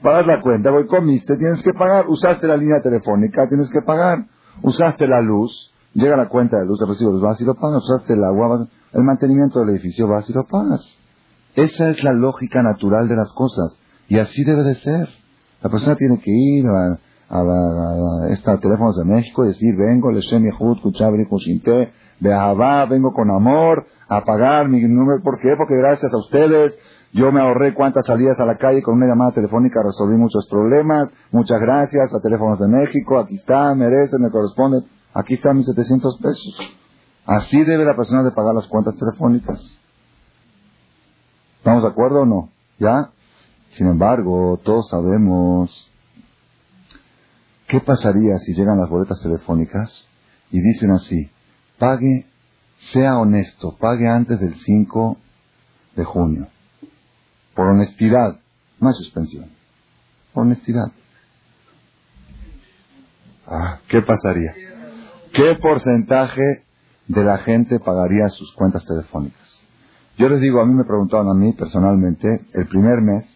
Pagas la cuenta, voy, comiste, tienes que pagar. Usaste la línea telefónica, tienes que pagar. Usaste la luz, llega la cuenta de luz, de recibo vas y lo pagas. Usaste el agua, el mantenimiento del edificio, vas y lo pagas. Esa es la lógica natural de las cosas. Y así debe de ser. La persona tiene que ir a, a, a, a teléfonos de México y decir, vengo, Leshem Yehud, Kuchabri, Kushinte, Beahavá, vengo con amor a pagar mi número. ¿Por qué? Porque gracias a ustedes yo me ahorré cuántas salidas a la calle con una llamada telefónica, resolví muchos problemas. Muchas gracias a Teléfonos de México. Aquí está, merecen, me corresponde. Aquí están mis 700 pesos. Así debe la persona de pagar las cuentas telefónicas. ¿Estamos de acuerdo o no? ¿Ya? Sin embargo, todos sabemos qué pasaría si llegan las boletas telefónicas y dicen así, pague, sea honesto, pague antes del 5 de junio. Por honestidad, no hay suspensión. Por honestidad. Ah, ¿qué pasaría? ¿Qué porcentaje de la gente pagaría sus cuentas telefónicas? Yo les digo, a mí me preguntaban a mí personalmente, el primer mes,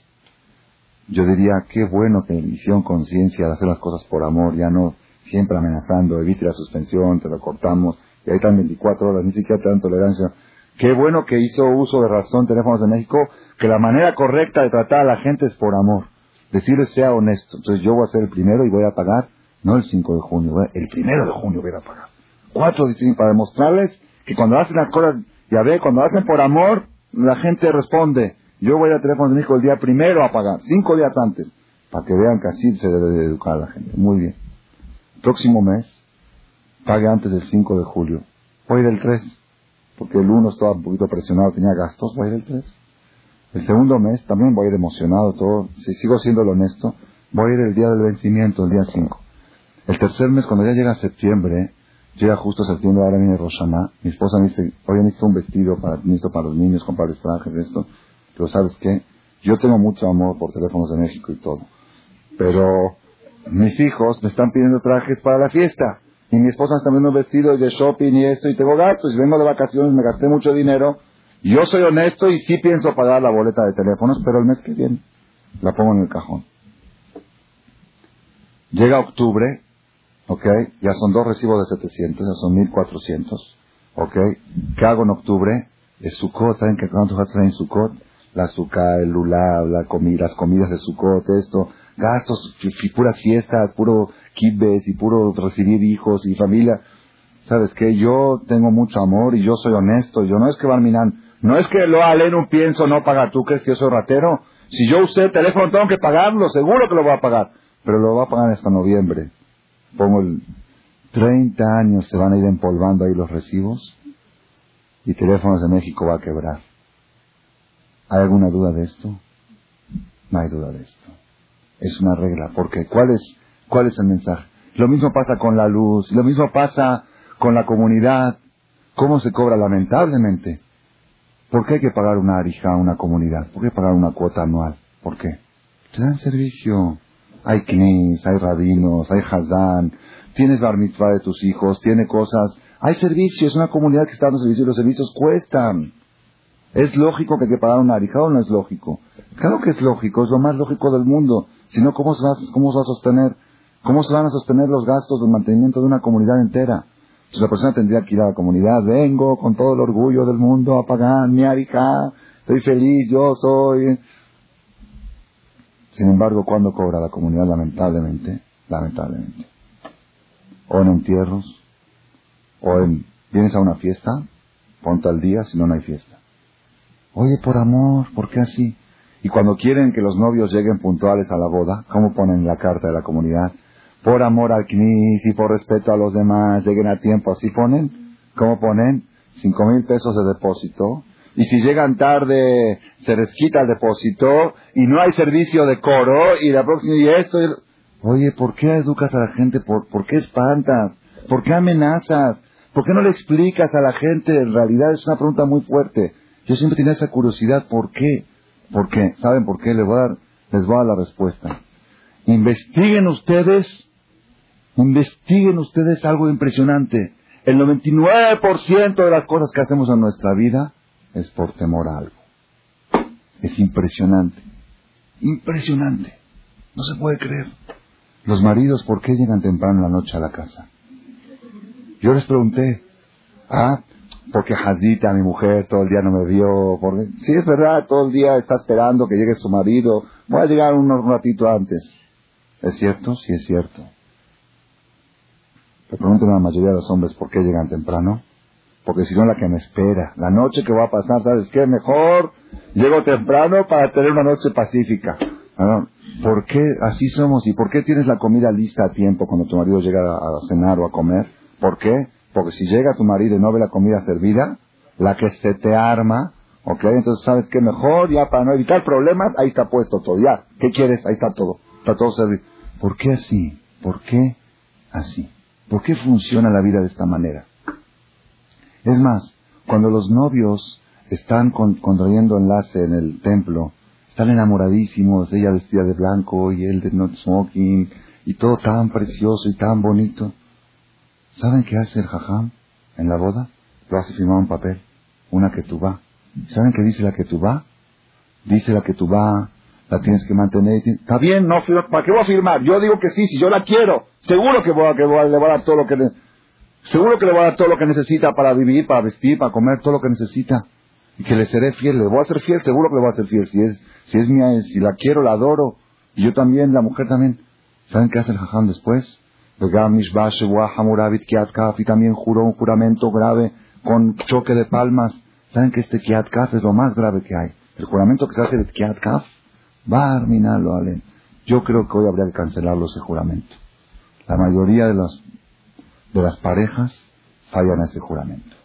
yo diría, qué bueno que hicieron conciencia de hacer las cosas por amor, ya no siempre amenazando, evite la suspensión, te lo cortamos, y ahí están 24 horas, ni siquiera te dan tolerancia. Qué bueno que hizo uso de razón Teléfonos de México, que la manera correcta de tratar a la gente es por amor. Decirles sea honesto. Entonces yo voy a ser el primero y voy a pagar, no el 5 de junio, el primero de junio voy a pagar. Cuatro para demostrarles que cuando hacen las cosas, ya ve, cuando hacen por amor, la gente responde. Yo voy a Teléfonos de México el día primero a pagar, cinco días antes, para que vean que así se debe de educar a la gente. Muy bien. Próximo mes, pague antes del 5 de julio. Voy a ir el 3, porque el 1 estaba un poquito presionado, tenía gastos, voy a ir el 3. El segundo mes también voy a ir emocionado, todo. Si sigo siendo lo honesto, voy a ir el día del vencimiento, el día 5. El tercer mes, cuando ya llega septiembre, llega justo septiembre, ahora viene Roshaná, mi esposa me dice, oye, necesito un vestido para, necesito para los niños, comprar trajes, esto. Pero sabes qué, yo tengo mucho amor por teléfonos de México y todo. Pero mis hijos me están pidiendo trajes para la fiesta. y mi esposa está viendo un vestido de shopping y esto, y tengo gastos, y vengo de vacaciones, me gasté mucho dinero, yo soy honesto y sí pienso pagar la boleta de teléfonos, pero el mes que viene la pongo en el cajón. Llega octubre, ok, ya son dos recibos de 700, ya son 1400, ok, ¿qué hago en octubre? Es Sukkot, ¿saben que cuánto gastos hay en Sukkot? La azúcar, el lulav, la comida, las comidas de Sukkot, esto, gastos, puras fiestas, puro kibbes y puro recibir hijos y familia. ¿Sabes qué? Yo tengo mucho amor y yo soy honesto. Yo no es que Barminan, no es que lo aleno pienso no pagar. ¿Tú crees que yo soy ratero? Si yo usé el teléfono tengo que pagarlo, seguro que lo voy a pagar. Pero lo voy a pagar hasta noviembre. Pongo el 30 años se van a ir empolvando ahí los recibos y Teléfonos de México va a quebrar. ¿Hay alguna duda de esto? No hay duda de esto. Es una regla. Porque ¿cuál es, cuál es el mensaje? Lo mismo pasa con la luz, lo mismo pasa con la comunidad. ¿Cómo se cobra? Lamentablemente. ¿Por qué hay que pagar una arija a una comunidad? ¿Por qué pagar una cuota anual? ¿Por qué? Te dan servicio. Hay knis, hay rabinos, hay hazán, tienes bar mitzvah de tus hijos, tiene cosas. Hay servicio, es una comunidad que está dando servicio y los servicios cuestan. ¿Es lógico que hay que pagar una arija o no es lógico? Claro que es lógico, es lo más lógico del mundo. Si no, ¿cómo se va, cómo se va a sostener? ¿Cómo se van a sostener los gastos del mantenimiento de una comunidad entera? Si la persona tendría que ir a la comunidad, vengo con todo el orgullo del mundo a pagar mi arija, estoy feliz, yo soy. Sin embargo, ¿cuándo cobra la comunidad? Lamentablemente, lamentablemente. O en entierros, o en, vienes a una fiesta, ponte al día, si no, no hay fiesta. Oye, por amor, ¿por qué así? Y cuando quieren que los novios lleguen puntuales a la boda, ¿cómo ponen la carta de la comunidad? Por amor al CNIS y por respeto a los demás, lleguen a tiempo. ¿Así ponen? ¿Cómo ponen? Cinco mil pesos de depósito. Y si llegan tarde, se les quita el depósito y no hay servicio de coro y la próxima y esto. Oye, ¿por qué educas a la gente? ¿Por, ¿Por qué espantas? ¿Por qué amenazas? ¿Por qué no le explicas a la gente? En realidad es una pregunta muy fuerte. Yo siempre tenía esa curiosidad. ¿Por qué? ¿Por qué? ¿Saben por qué? Les voy a dar, les voy a dar la respuesta. Investiguen ustedes, investiguen ustedes algo impresionante. El 99% de las cosas que hacemos en nuestra vida es por temor a algo. Es impresionante. Impresionante. No se puede creer. Los maridos, ¿por qué llegan temprano en la noche a la casa? Yo les pregunté, ah, porque Hazita, mi mujer, todo el día no me vio. Porque... Sí, es verdad, todo el día está esperando que llegue su marido. Voy a llegar un ratito antes. ¿Es cierto? Sí, es cierto. Le pregunto a la mayoría de los hombres por qué llegan temprano. Porque si no, la que me espera. La noche que va a pasar, ¿sabes qué? Mejor llego temprano para tener una noche pacífica. ¿Por qué así somos? ¿Y por qué tienes la comida lista a tiempo cuando tu marido llega a cenar o a comer? ¿Por qué? Porque si llega tu marido y no ve la comida servida, la que se te arma, ¿ok? Entonces, ¿sabes qué? Mejor, ya para no evitar problemas, ahí está puesto todo. Ya, ¿qué quieres? Ahí está todo. Está todo servido. ¿Por qué así? ¿Por qué así? ¿Por qué funciona la vida de esta manera? Es más, cuando los novios están contrayendo enlace en el templo, están enamoradísimos, ella vestida de blanco y él de not smoking, y todo tan precioso y tan bonito. ¿Saben qué hace el jajam en la boda? Lo hace firmar un papel, una que tú va. ¿Saben qué dice la que tú va? Dice la que tú va, la tienes que mantener. Está bien, no, ¿para qué voy a firmar? Yo digo que sí, si yo la quiero, seguro que, voy a, que le voy a dar todo lo que seguro que le voy a dar todo lo que necesita para vivir, para vestir, para comer, todo lo que necesita. Y que le seré fiel, le voy a ser fiel, seguro que le voy a ser fiel. Si es, si es mía, si la quiero, la adoro. Y yo también, la mujer también. ¿Saben qué hace el jajam después? Y también juró un juramento grave con choque de palmas. ¿Saben que este Kiat Kaf es lo más grave que hay? El juramento que se hace de Kiat Kaf, va a terminarlo, Ale. Yo creo que hoy habría que cancelarlo ese juramento. La mayoría de las, de las parejas fallan ese juramento.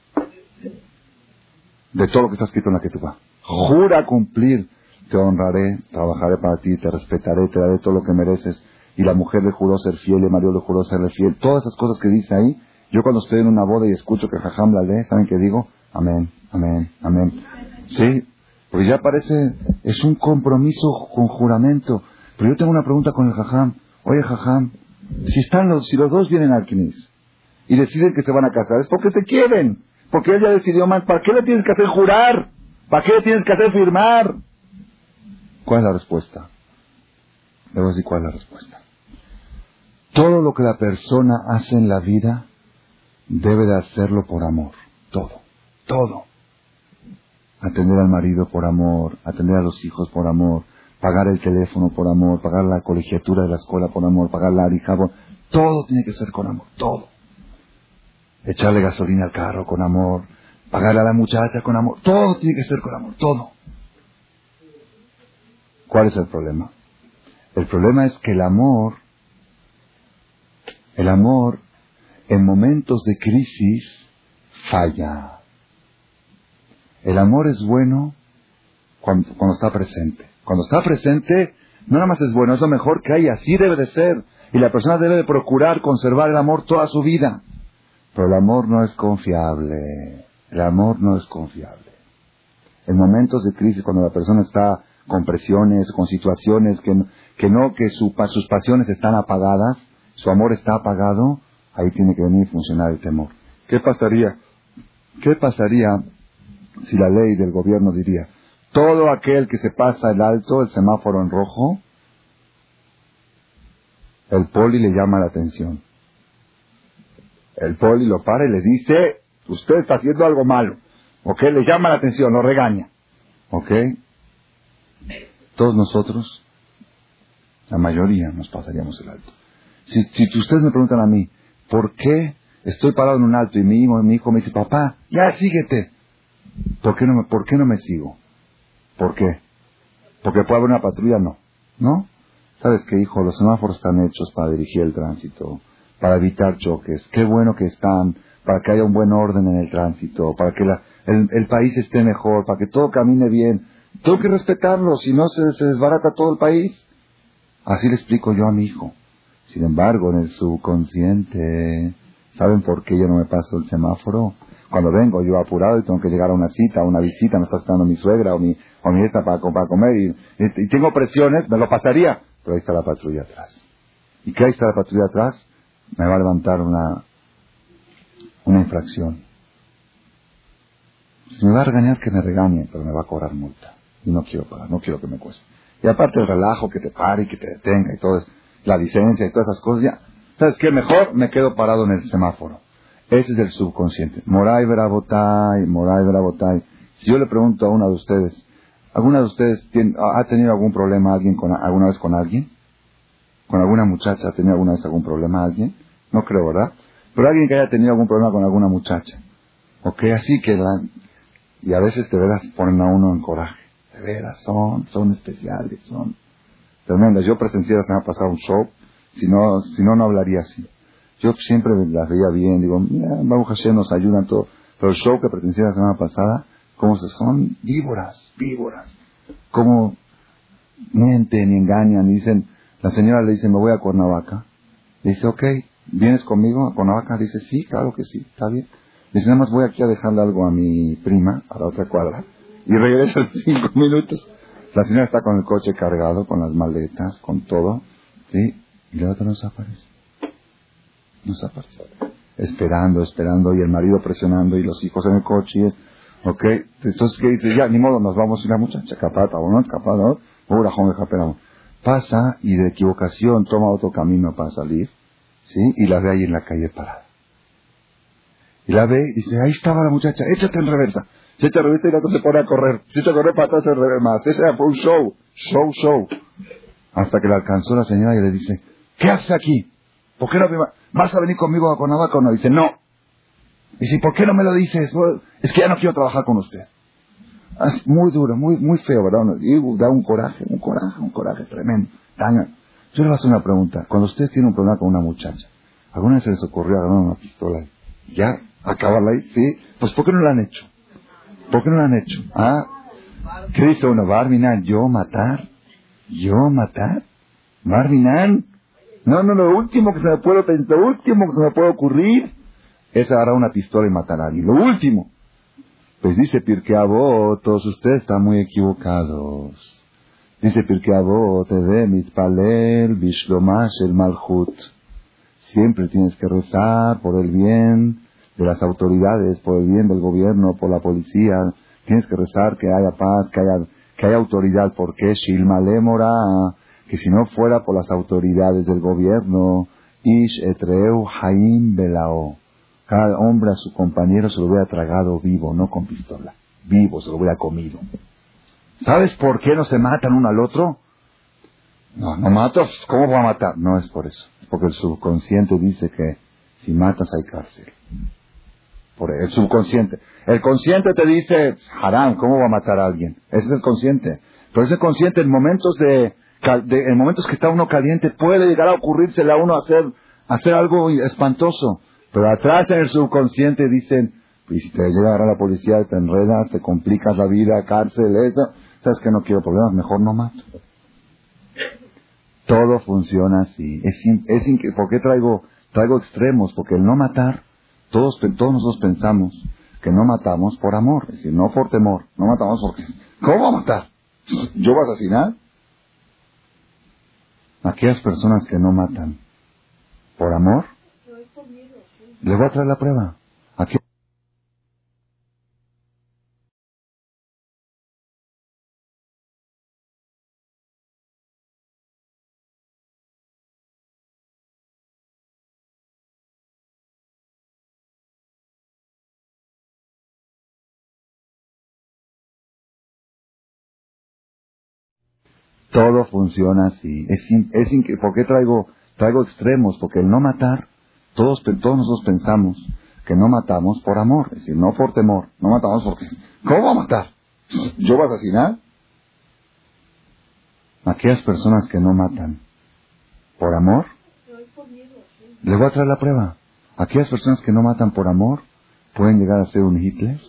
De todo lo que está escrito en la que tú vas. Jura cumplir. Te honraré, trabajaré para ti, te respetaré, te daré todo lo que mereces y la mujer le juró ser fiel, y Mario le juró ser fiel. Todas esas cosas que dice ahí, yo cuando estoy en una boda y escucho que Jajam la lee, ¿saben qué digo? Amén, amén, amén. Sí, porque ya parece, es un compromiso con juramento. Pero yo tengo una pregunta con el Jajam. Oye, Jajam, si están los, si los dos vienen al Knis y deciden que se van a casar, es porque se quieren. Porque él ya decidió más. ¿Para qué le tienes que hacer jurar? ¿Para qué le tienes que hacer firmar? ¿Cuál es la respuesta? Debo decir cuál es la respuesta. Todo lo que la persona hace en la vida debe de hacerlo por amor. Todo. Todo. Atender al marido por amor, atender a los hijos por amor, pagar el teléfono por amor, pagar la colegiatura de la escuela por amor, pagar la arija Todo tiene que ser con amor. Todo echarle gasolina al carro con amor, pagarle a la muchacha con amor, todo tiene que ser con amor, todo. ¿Cuál es el problema? El problema es que el amor, el amor en momentos de crisis falla. El amor es bueno cuando, cuando, está presente. Cuando está presente, nada más es bueno, es lo mejor que hay, así debe de ser. Y la persona debe de procurar conservar el amor toda su vida. Pero el amor no es confiable. El amor no es confiable. En momentos de crisis, cuando la persona está con presiones, con situaciones que, que no, que sus pasiones están apagadas, su amor está apagado, ahí tiene que venir a funcionar el temor. ¿Qué pasaría? ¿Qué pasaría si la ley del gobierno diría, todo aquel que se pasa el alto, el semáforo en rojo, el poli le llama la atención? El poli lo para y le dice, usted está haciendo algo malo. ¿Ok? Le llama la atención, lo regaña. ¿Ok? Todos nosotros, la mayoría, nos pasaríamos el alto. Si, ustedes me preguntan a mí, ¿por qué estoy parado en un alto y mi hijo, mi hijo me dice, papá, ya síguete? ¿Por qué no me, por qué no me sigo? ¿Por qué? Porque puede haber una patrulla, no. ¿No? ¿Sabes qué, hijo? Los semáforos están hechos para dirigir el tránsito para evitar choques. Qué bueno que están para que haya un buen orden en el tránsito, para que el, país esté mejor, para que todo camine bien. Tengo que respetarlo, si no se, desbarata todo el país. Así le explico yo a mi hijo. Sin embargo, en el subconsciente, ¿saben por qué yo no me paso el semáforo? Cuando vengo yo apurado y tengo que llegar a una cita, a una visita, me está esperando mi suegra o mi, o mi esta para, para comer y, tengo presiones, me lo pasaría. Pero ahí está la patrulla atrás. ¿Y qué ahí está la patrulla atrás? me va a levantar una, una infracción. Si me va a regañar, que me regañe, pero me va a cobrar multa. Y no quiero pagar, no quiero que me cueste. Y aparte el relajo, que te pare y que te detenga y todo eso, la licencia y todas esas cosas, ya. ¿Sabes qué? Mejor me quedo parado en el semáforo. Ese es el subconsciente. Moray Verabotay, Moray Verabotay. Si yo le pregunto a una de ustedes, ¿alguna de ustedes ha tenido algún problema alguien con, alguna vez con alguien? ¿Con alguna muchacha ha tenido alguna vez algún problema alguien? No creo, ¿verdad? Pero alguien que haya tenido algún problema con alguna muchacha. Ok, así que. Y a veces de veras ponen a uno en coraje. De veras, son, son especiales, son tremendas. Yo presencié la semana pasada un show, si no, si no, no hablaría así. Yo siempre las veía bien, digo, mira, Baruch Hashem nos ayudan todo. Pero el show que presencié la semana pasada, como se son víboras, víboras. Como mienten y engañan y dicen, la señora le dice, me voy a Cuernavaca. Le dice, ok, ¿vienes conmigo a Cuernavaca? Dice, sí, claro que sí, está bien. Dice, nada más voy aquí a dejarle algo a mi prima, a la otra cuadra, y regresa en cinco minutos. La señora está con el coche cargado, con las maletas, con todo, ¿sí? Y la otra no se aparece. No se aparece. Esperando, esperando, y el marido presionando, y los hijos en el coche, y es, ok. Entonces, ¿qué dice? Ya, ni modo, nos vamos a ir a muchacha, capata, ¿o no? Capata, joven, pasa y de equivocación toma otro camino para salir, ¿sí? Y la ve ahí en la calle parada. Y la ve y dice, ahí estaba la muchacha, échate en reversa. Se echa reversa y la otra se pone a correr. Se echa a correr para atrás más. Ese fue un show, show, show. Hasta que la alcanzó la señora y le dice, ¿qué haces aquí? ¿Por qué no me vas a venir conmigo a Cuernavaca o no? Dice, no. Dice, ¿por qué no me lo dices? Es que ya no quiero trabajar con usted. Ah, es muy duro, muy, muy feo, ¿verdad? Y da un coraje, un coraje, un coraje tremendo. Daña. Yo le voy a hacer una pregunta. Cuando usted tiene un problema con una muchacha, ¿alguna vez se les ocurrió agarrar una pistola y ya acabarla ahí? Sí. Pues ¿por qué no lo han hecho? ¿Por qué no lo han hecho? ¿Ah? ¿Qué dice uno? Barminan, ¿yo matar? ¿Yo matar? ¿Barminan? No, no, lo último que se me puede pensar, lo último que se me puede ocurrir es agarrar una pistola y matar a alguien. Lo último. Pues dice Pirkei todos ustedes están muy equivocados. Dice Pirkei Avot, mitpalel bishlomash el malchut. Siempre tienes que rezar por el bien de las autoridades, por el bien del gobierno, por la policía. Tienes que rezar que haya paz, que haya, que haya autoridad. porque Shilma Lemora, que si no fuera por las autoridades del gobierno, Ish etreu haim belao. Cada hombre a su compañero se lo hubiera tragado vivo, no con pistola. Vivo, se lo hubiera comido. ¿Sabes por qué no se matan uno al otro? No, no mato, ¿cómo voy a matar? No es por eso. Es porque el subconsciente dice que si matas hay cárcel. Por el subconsciente. El consciente te dice, haram, ¿cómo va a matar a alguien? Ese es el consciente. Pero ese consciente en momentos de, en momentos que está uno caliente puede llegar a ocurrírsele a uno hacer, hacer algo espantoso. Pero atrás en el subconsciente dicen, y si te llega a la policía, te enredas, te complicas la vida, cárcel, eso, sabes que no quiero problemas, mejor no mato. Todo funciona así. Es, es ¿Por qué traigo, traigo extremos? Porque el no matar, todos, todos nosotros pensamos que no matamos por amor, es decir, no por temor, no matamos porque... ¿Cómo a matar? ¿Yo voy a asesinar? Aquellas personas que no matan por amor, les voy a traer la prueba. Todo funciona así. Es, es ¿Por qué traigo, traigo extremos? Porque el no matar, todos, todos nosotros pensamos que no matamos por amor, es decir, no por temor, no matamos porque... ¿Cómo va a matar? ¿Yo voy a asesinar? Aquellas personas que no matan por amor, les voy a traer la prueba. Aquellas personas que no matan por amor pueden llegar a ser un Hitler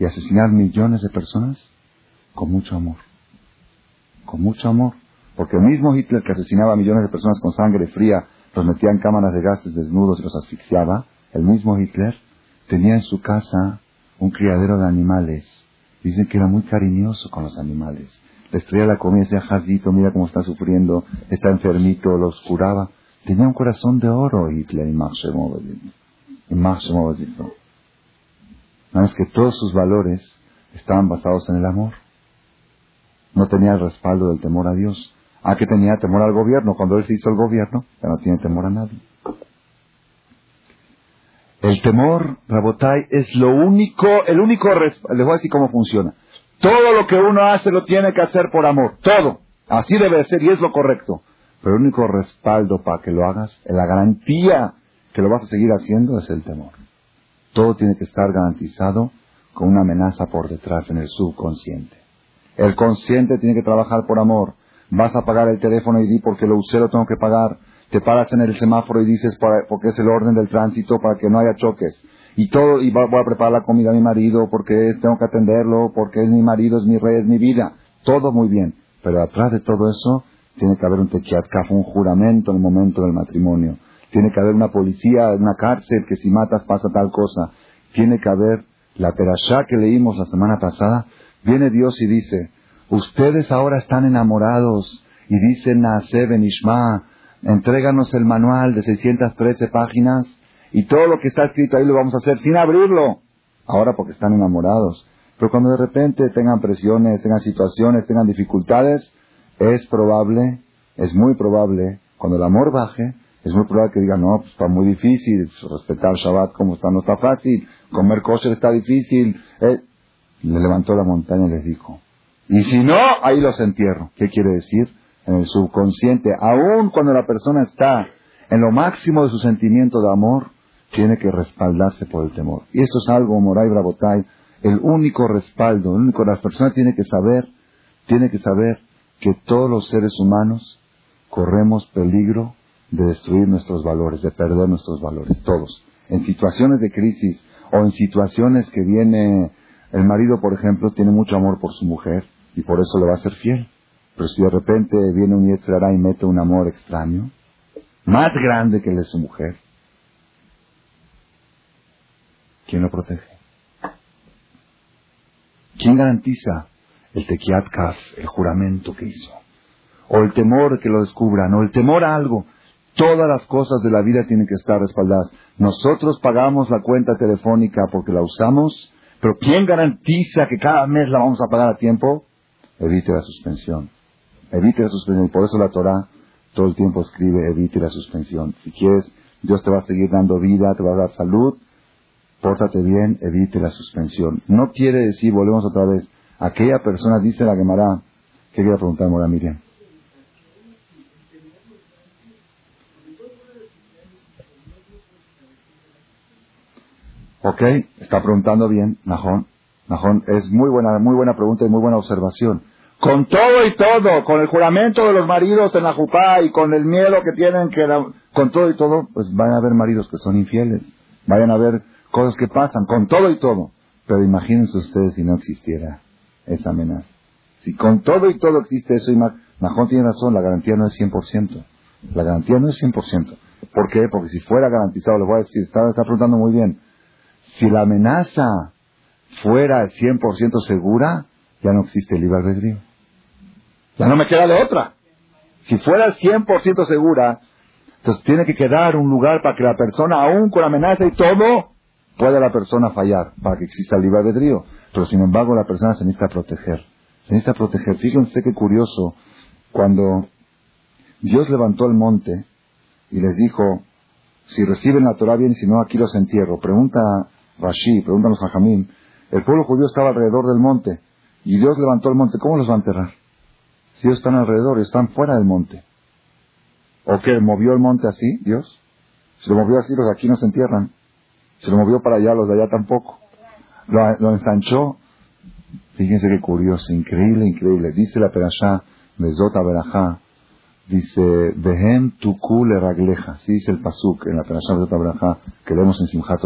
y asesinar millones de personas con mucho amor con mucho amor. Porque el mismo Hitler que asesinaba a millones de personas con sangre fría, los metía en cámaras de gases desnudos y los asfixiaba, el mismo Hitler tenía en su casa un criadero de animales. Dicen que era muy cariñoso con los animales. Les traía la comida decía, Jazito, mira cómo está sufriendo, está enfermito, los curaba. Tenía un corazón de oro Hitler y Y Nada más que todos sus valores estaban basados en el amor. No tenía el respaldo del temor a Dios. ¿A qué tenía temor al gobierno? Cuando él se hizo el gobierno, ya no tiene temor a nadie. El temor, Rabotai, es lo único, el único respaldo. Les voy a decir cómo funciona. Todo lo que uno hace lo tiene que hacer por amor. Todo. Así debe ser y es lo correcto. Pero el único respaldo para que lo hagas, la garantía que lo vas a seguir haciendo es el temor. Todo tiene que estar garantizado con una amenaza por detrás en el subconsciente. El consciente tiene que trabajar por amor. Vas a pagar el teléfono y di porque lo usé, lo tengo que pagar. Te paras en el semáforo y dices porque es el orden del tránsito para que no haya choques. Y todo, y voy a preparar la comida a mi marido porque tengo que atenderlo, porque es mi marido, es mi rey, es mi vida. Todo muy bien. Pero atrás de todo eso tiene que haber un tequiatkaf, un juramento en el momento del matrimonio. Tiene que haber una policía, una cárcel que si matas pasa tal cosa. Tiene que haber la perashá que leímos la semana pasada, Viene Dios y dice, ustedes ahora están enamorados y dicen Naase Benishma, entréganos el manual de 613 páginas y todo lo que está escrito ahí lo vamos a hacer sin abrirlo. Ahora porque están enamorados. Pero cuando de repente tengan presiones, tengan situaciones, tengan dificultades, es probable, es muy probable, cuando el amor baje, es muy probable que digan, no, pues está muy difícil, respetar Shabbat como está no está fácil, comer kosher está difícil. Eh, le levantó la montaña y les dijo, y si no, ahí los entierro. ¿Qué quiere decir? En el subconsciente, aun cuando la persona está en lo máximo de su sentimiento de amor, tiene que respaldarse por el temor. Y esto es algo, Moray Brabotay, el único respaldo, el único, las personas tienen que saber, tiene que saber que todos los seres humanos corremos peligro de destruir nuestros valores, de perder nuestros valores, todos. En situaciones de crisis o en situaciones que viene el marido, por ejemplo, tiene mucho amor por su mujer y por eso le va a ser fiel. Pero si de repente viene un Yetzirah y mete un amor extraño, más grande que el de su mujer, ¿quién lo protege? ¿Quién garantiza el tequiat kaf, el juramento que hizo? O el temor que lo descubran, o el temor a algo. Todas las cosas de la vida tienen que estar respaldadas. Nosotros pagamos la cuenta telefónica porque la usamos, pero ¿quién garantiza que cada mes la vamos a pagar a tiempo? Evite la suspensión. Evite la suspensión. Y por eso la Torah todo el tiempo escribe, evite la suspensión. Si quieres, Dios te va a seguir dando vida, te va a dar salud, pórtate bien, evite la suspensión. No quiere decir, volvemos otra vez, aquella persona dice la Gemara, ¿qué quiere preguntar Mora Miriam? Ok, está preguntando bien, Najón. Najón, es muy buena, muy buena pregunta y muy buena observación. Con todo y todo, con el juramento de los maridos en la jupá y con el miedo que tienen que, con todo y todo, pues van a haber maridos que son infieles. Vayan a ver cosas que pasan, con todo y todo. Pero imagínense ustedes si no existiera esa amenaza. Si con todo y todo existe eso, y Najón tiene razón, la garantía no es 100%. La garantía no es 100%. ¿Por qué? Porque si fuera garantizado, les voy a decir, está, está preguntando muy bien, si la amenaza fuera 100% segura, ya no existe el libre albedrío. Ya no me queda de otra. Si fuera 100% segura, entonces tiene que quedar un lugar para que la persona, aún con amenaza y todo, pueda la persona fallar, para que exista el libre albedrío. Pero sin embargo, la persona se necesita proteger. Se necesita proteger. Fíjense qué curioso, cuando Dios levantó el monte y les dijo, si reciben la Torah bien, si no, aquí los entierro. Pregunta Rashi, preguntan los Jajamín, el pueblo judío estaba alrededor del monte y Dios levantó el monte, ¿cómo los va a enterrar? Si ellos están alrededor, están fuera del monte. ¿O qué? ¿Movió el monte así, Dios? Si lo movió así, los de aquí no se entierran. Si lo movió para allá, los de allá tampoco. Lo, ensanchó. Fíjense qué curioso, increíble, increíble. Dice la perashá, Mezota Berajá, dice, Behem tukule ragleja. Sí dice el pasuk en la perashá Mezota Berajá, que leemos en Simchat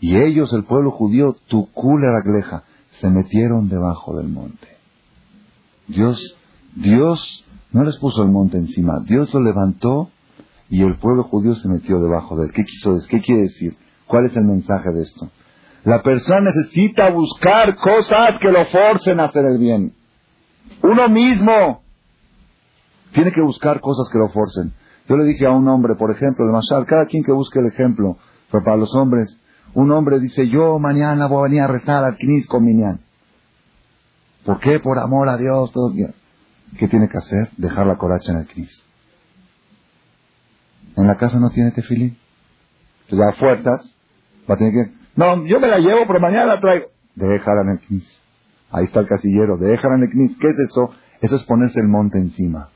y ellos, el pueblo judío, Tukul Ragleja, se metieron debajo del monte. Dios, Dios no les puso el monte encima, Dios lo levantó y el pueblo judío se metió debajo de él. ¿Qué quiso decir? ¿Qué quiere decir? ¿Cuál es el mensaje de esto? La persona necesita buscar cosas que lo forcen a hacer el bien. Uno mismo tiene que buscar cosas que lo forcen. Yo le dije a un hombre, por ejemplo, el Mashal, cada quien que busque el ejemplo, pero para los hombres, un hombre dice, yo mañana voy a venir a rezar al Knis con Minyan. ¿Por qué? Por amor a Dios. Todo bien. ¿Qué tiene que hacer? Dejar la coracha en el Knis. En la casa no tiene tefilín. Entonces ya fuerzas va a tener que... No, yo me la llevo, pero mañana la traigo. Déjala en el Knis. Ahí está el casillero. Déjala en el Knis. ¿Qué es eso? Eso es ponerse el monte encima.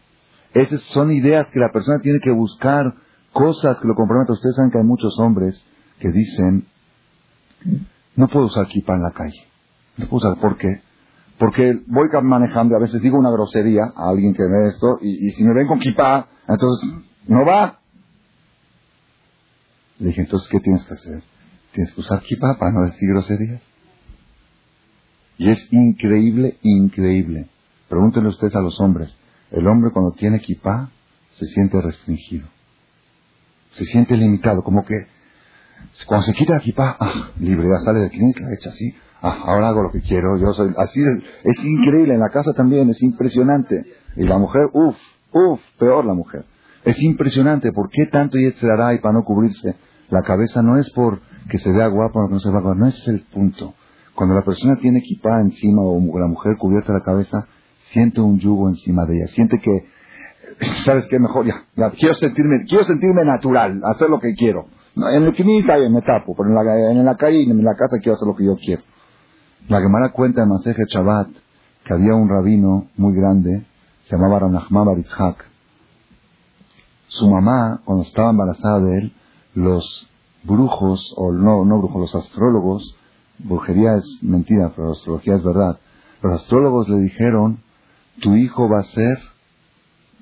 Esas son ideas que la persona tiene que buscar, cosas que lo comprometan. Ustedes saben que hay muchos hombres que dicen, no puedo usar kipa en la calle. No puedo usar, ¿por qué? Porque voy manejando, a veces digo una grosería a alguien que ve esto, y, si me ven con kipa, entonces no va. Le dije, entonces, ¿qué tienes que hacer? Tienes que usar kipa para no decir groserías. Y es increíble, increíble. Pregúntenle ustedes a los hombres. El hombre cuando tiene kipa se siente restringido. Se siente limitado, como que cuando se quita la equipa, ah, libre, ya sale cliente, la echa así, ah, ahora hago lo que quiero, yo soy, así es, increíble, en la casa también, es impresionante. Y la mujer, uff, uff, peor la mujer. Es impresionante, ¿por qué tanto y y para no cubrirse? La cabeza no es por que se vea guapa o no se vea guapa, no es el punto. Cuando la persona tiene equipa encima o la mujer cubierta la cabeza, siente un yugo encima de ella, siente que, ¿sabes qué? Mejor ya, ya quiero sentirme, quiero sentirme natural, hacer lo que quiero en el Kini está me tapo, pero en la, en la calle en la casa quiero hacer lo que yo quiero. La Gemara cuenta en Maseje Chabat que había un rabino muy grande, se llamaba Ranachma Baritzhak. Su mamá, cuando estaba embarazada de él, los brujos, o no, no brujos, los astrólogos, brujería es mentira, pero astrología es verdad, los astrólogos le dijeron, tu hijo va a ser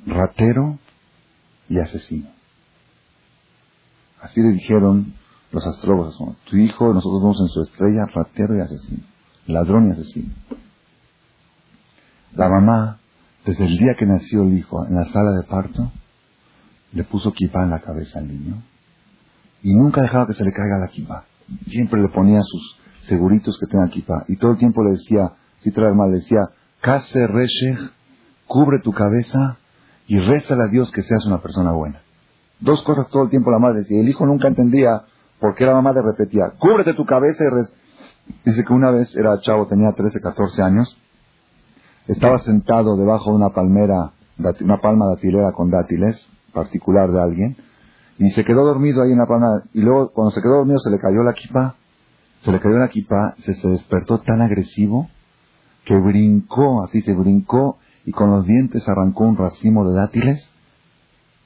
ratero y asesino. Así le dijeron los astrólogos. Tu hijo, nosotros vemos en su estrella ratero y asesino, ladrón y asesino. La mamá, desde el día que nació el hijo en la sala de parto, le puso kipa en la cabeza al niño y nunca dejaba que se le caiga la kipa. Siempre le ponía sus seguritos que tenga kipa y todo el tiempo le decía, si trae mal, le decía, Kase Reshech, cubre tu cabeza y rézale a Dios que seas una persona buena. Dos cosas todo el tiempo la madre decía. El hijo nunca entendía por qué la mamá le repetía, cúbrete tu cabeza y Dice que una vez era chavo, tenía 13, 14 años, estaba sentado debajo de una palmera, una palma datilera con dátiles, particular de alguien, y se quedó dormido ahí en la palma, y luego cuando se quedó dormido se le cayó la equipa, se le cayó la equipa, se, se despertó tan agresivo que brincó, así se brincó, y con los dientes arrancó un racimo de dátiles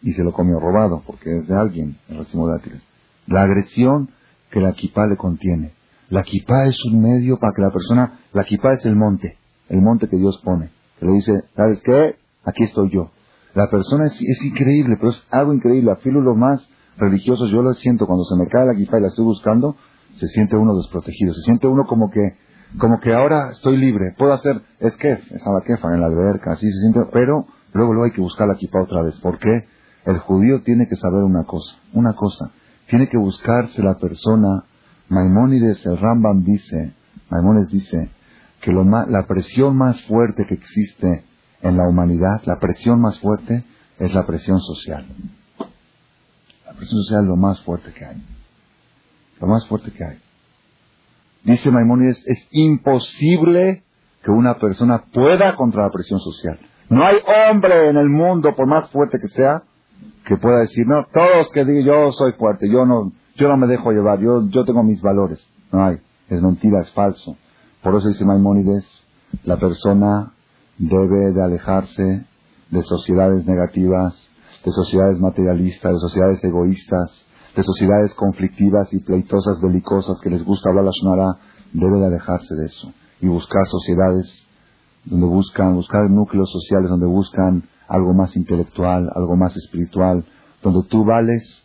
y se lo comió robado, porque es de alguien el racimo de dátiles. La agresión que la equipa le contiene. La equipa es un medio para que la persona, la equipa es el monte, el monte que Dios pone, que le dice, ¿sabes qué? Aquí estoy yo. La persona es, es increíble, pero es algo increíble. A filo lo más religiosos yo lo siento cuando se me cae la equipa y la estoy buscando, se siente uno desprotegido, se siente uno como que, como que ahora estoy libre, puedo hacer, es que, es a la quefa en la alberca, así se siente, pero luego luego hay que buscar la equipa otra vez. ¿Por qué? El judío tiene que saber una cosa, una cosa, tiene que buscarse la persona. Maimónides, el Rambam dice, Maimónides dice que la presión más fuerte que existe en la humanidad, la presión más fuerte es la presión social. La presión social es lo más fuerte que hay. Lo más fuerte que hay. Dice Maimónides, es imposible que una persona pueda contra la presión social. No hay hombre en el mundo, por más fuerte que sea, que pueda decir, no, todos que digan, yo soy fuerte, yo no, yo no me dejo llevar, yo, yo tengo mis valores. No hay, es mentira, es falso. Por eso dice Maimónides, la persona debe de alejarse de sociedades negativas, de sociedades materialistas, de sociedades egoístas, de sociedades conflictivas y pleitosas, belicosas, que les gusta hablar la sonara, debe de alejarse de eso y buscar sociedades donde buscan, buscar núcleos sociales donde buscan algo más intelectual, algo más espiritual, donde tú vales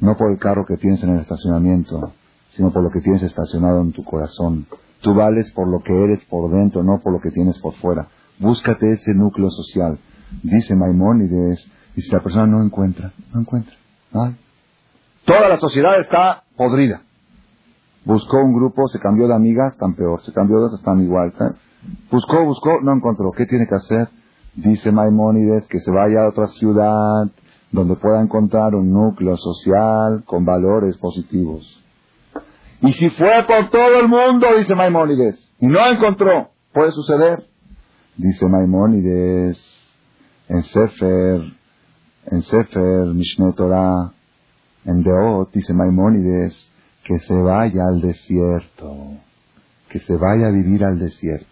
no por el carro que tienes en el estacionamiento, sino por lo que tienes estacionado en tu corazón. Tú vales por lo que eres por dentro, no por lo que tienes por fuera. Búscate ese núcleo social. Dice Maimónides, y si la persona no encuentra, no encuentra. Toda la sociedad está podrida. Buscó un grupo, se cambió de amigas, están peor, se cambió de otras, están igual. Buscó, buscó, no encontró. ¿Qué tiene que hacer? Dice Maimónides que se vaya a otra ciudad donde pueda encontrar un núcleo social con valores positivos. Y si fue por todo el mundo, dice Maimónides, y no encontró, puede suceder. Dice Maimónides en Sefer, en Sefer, Mishneh Torah, en Deot, dice Maimónides, que se vaya al desierto, que se vaya a vivir al desierto.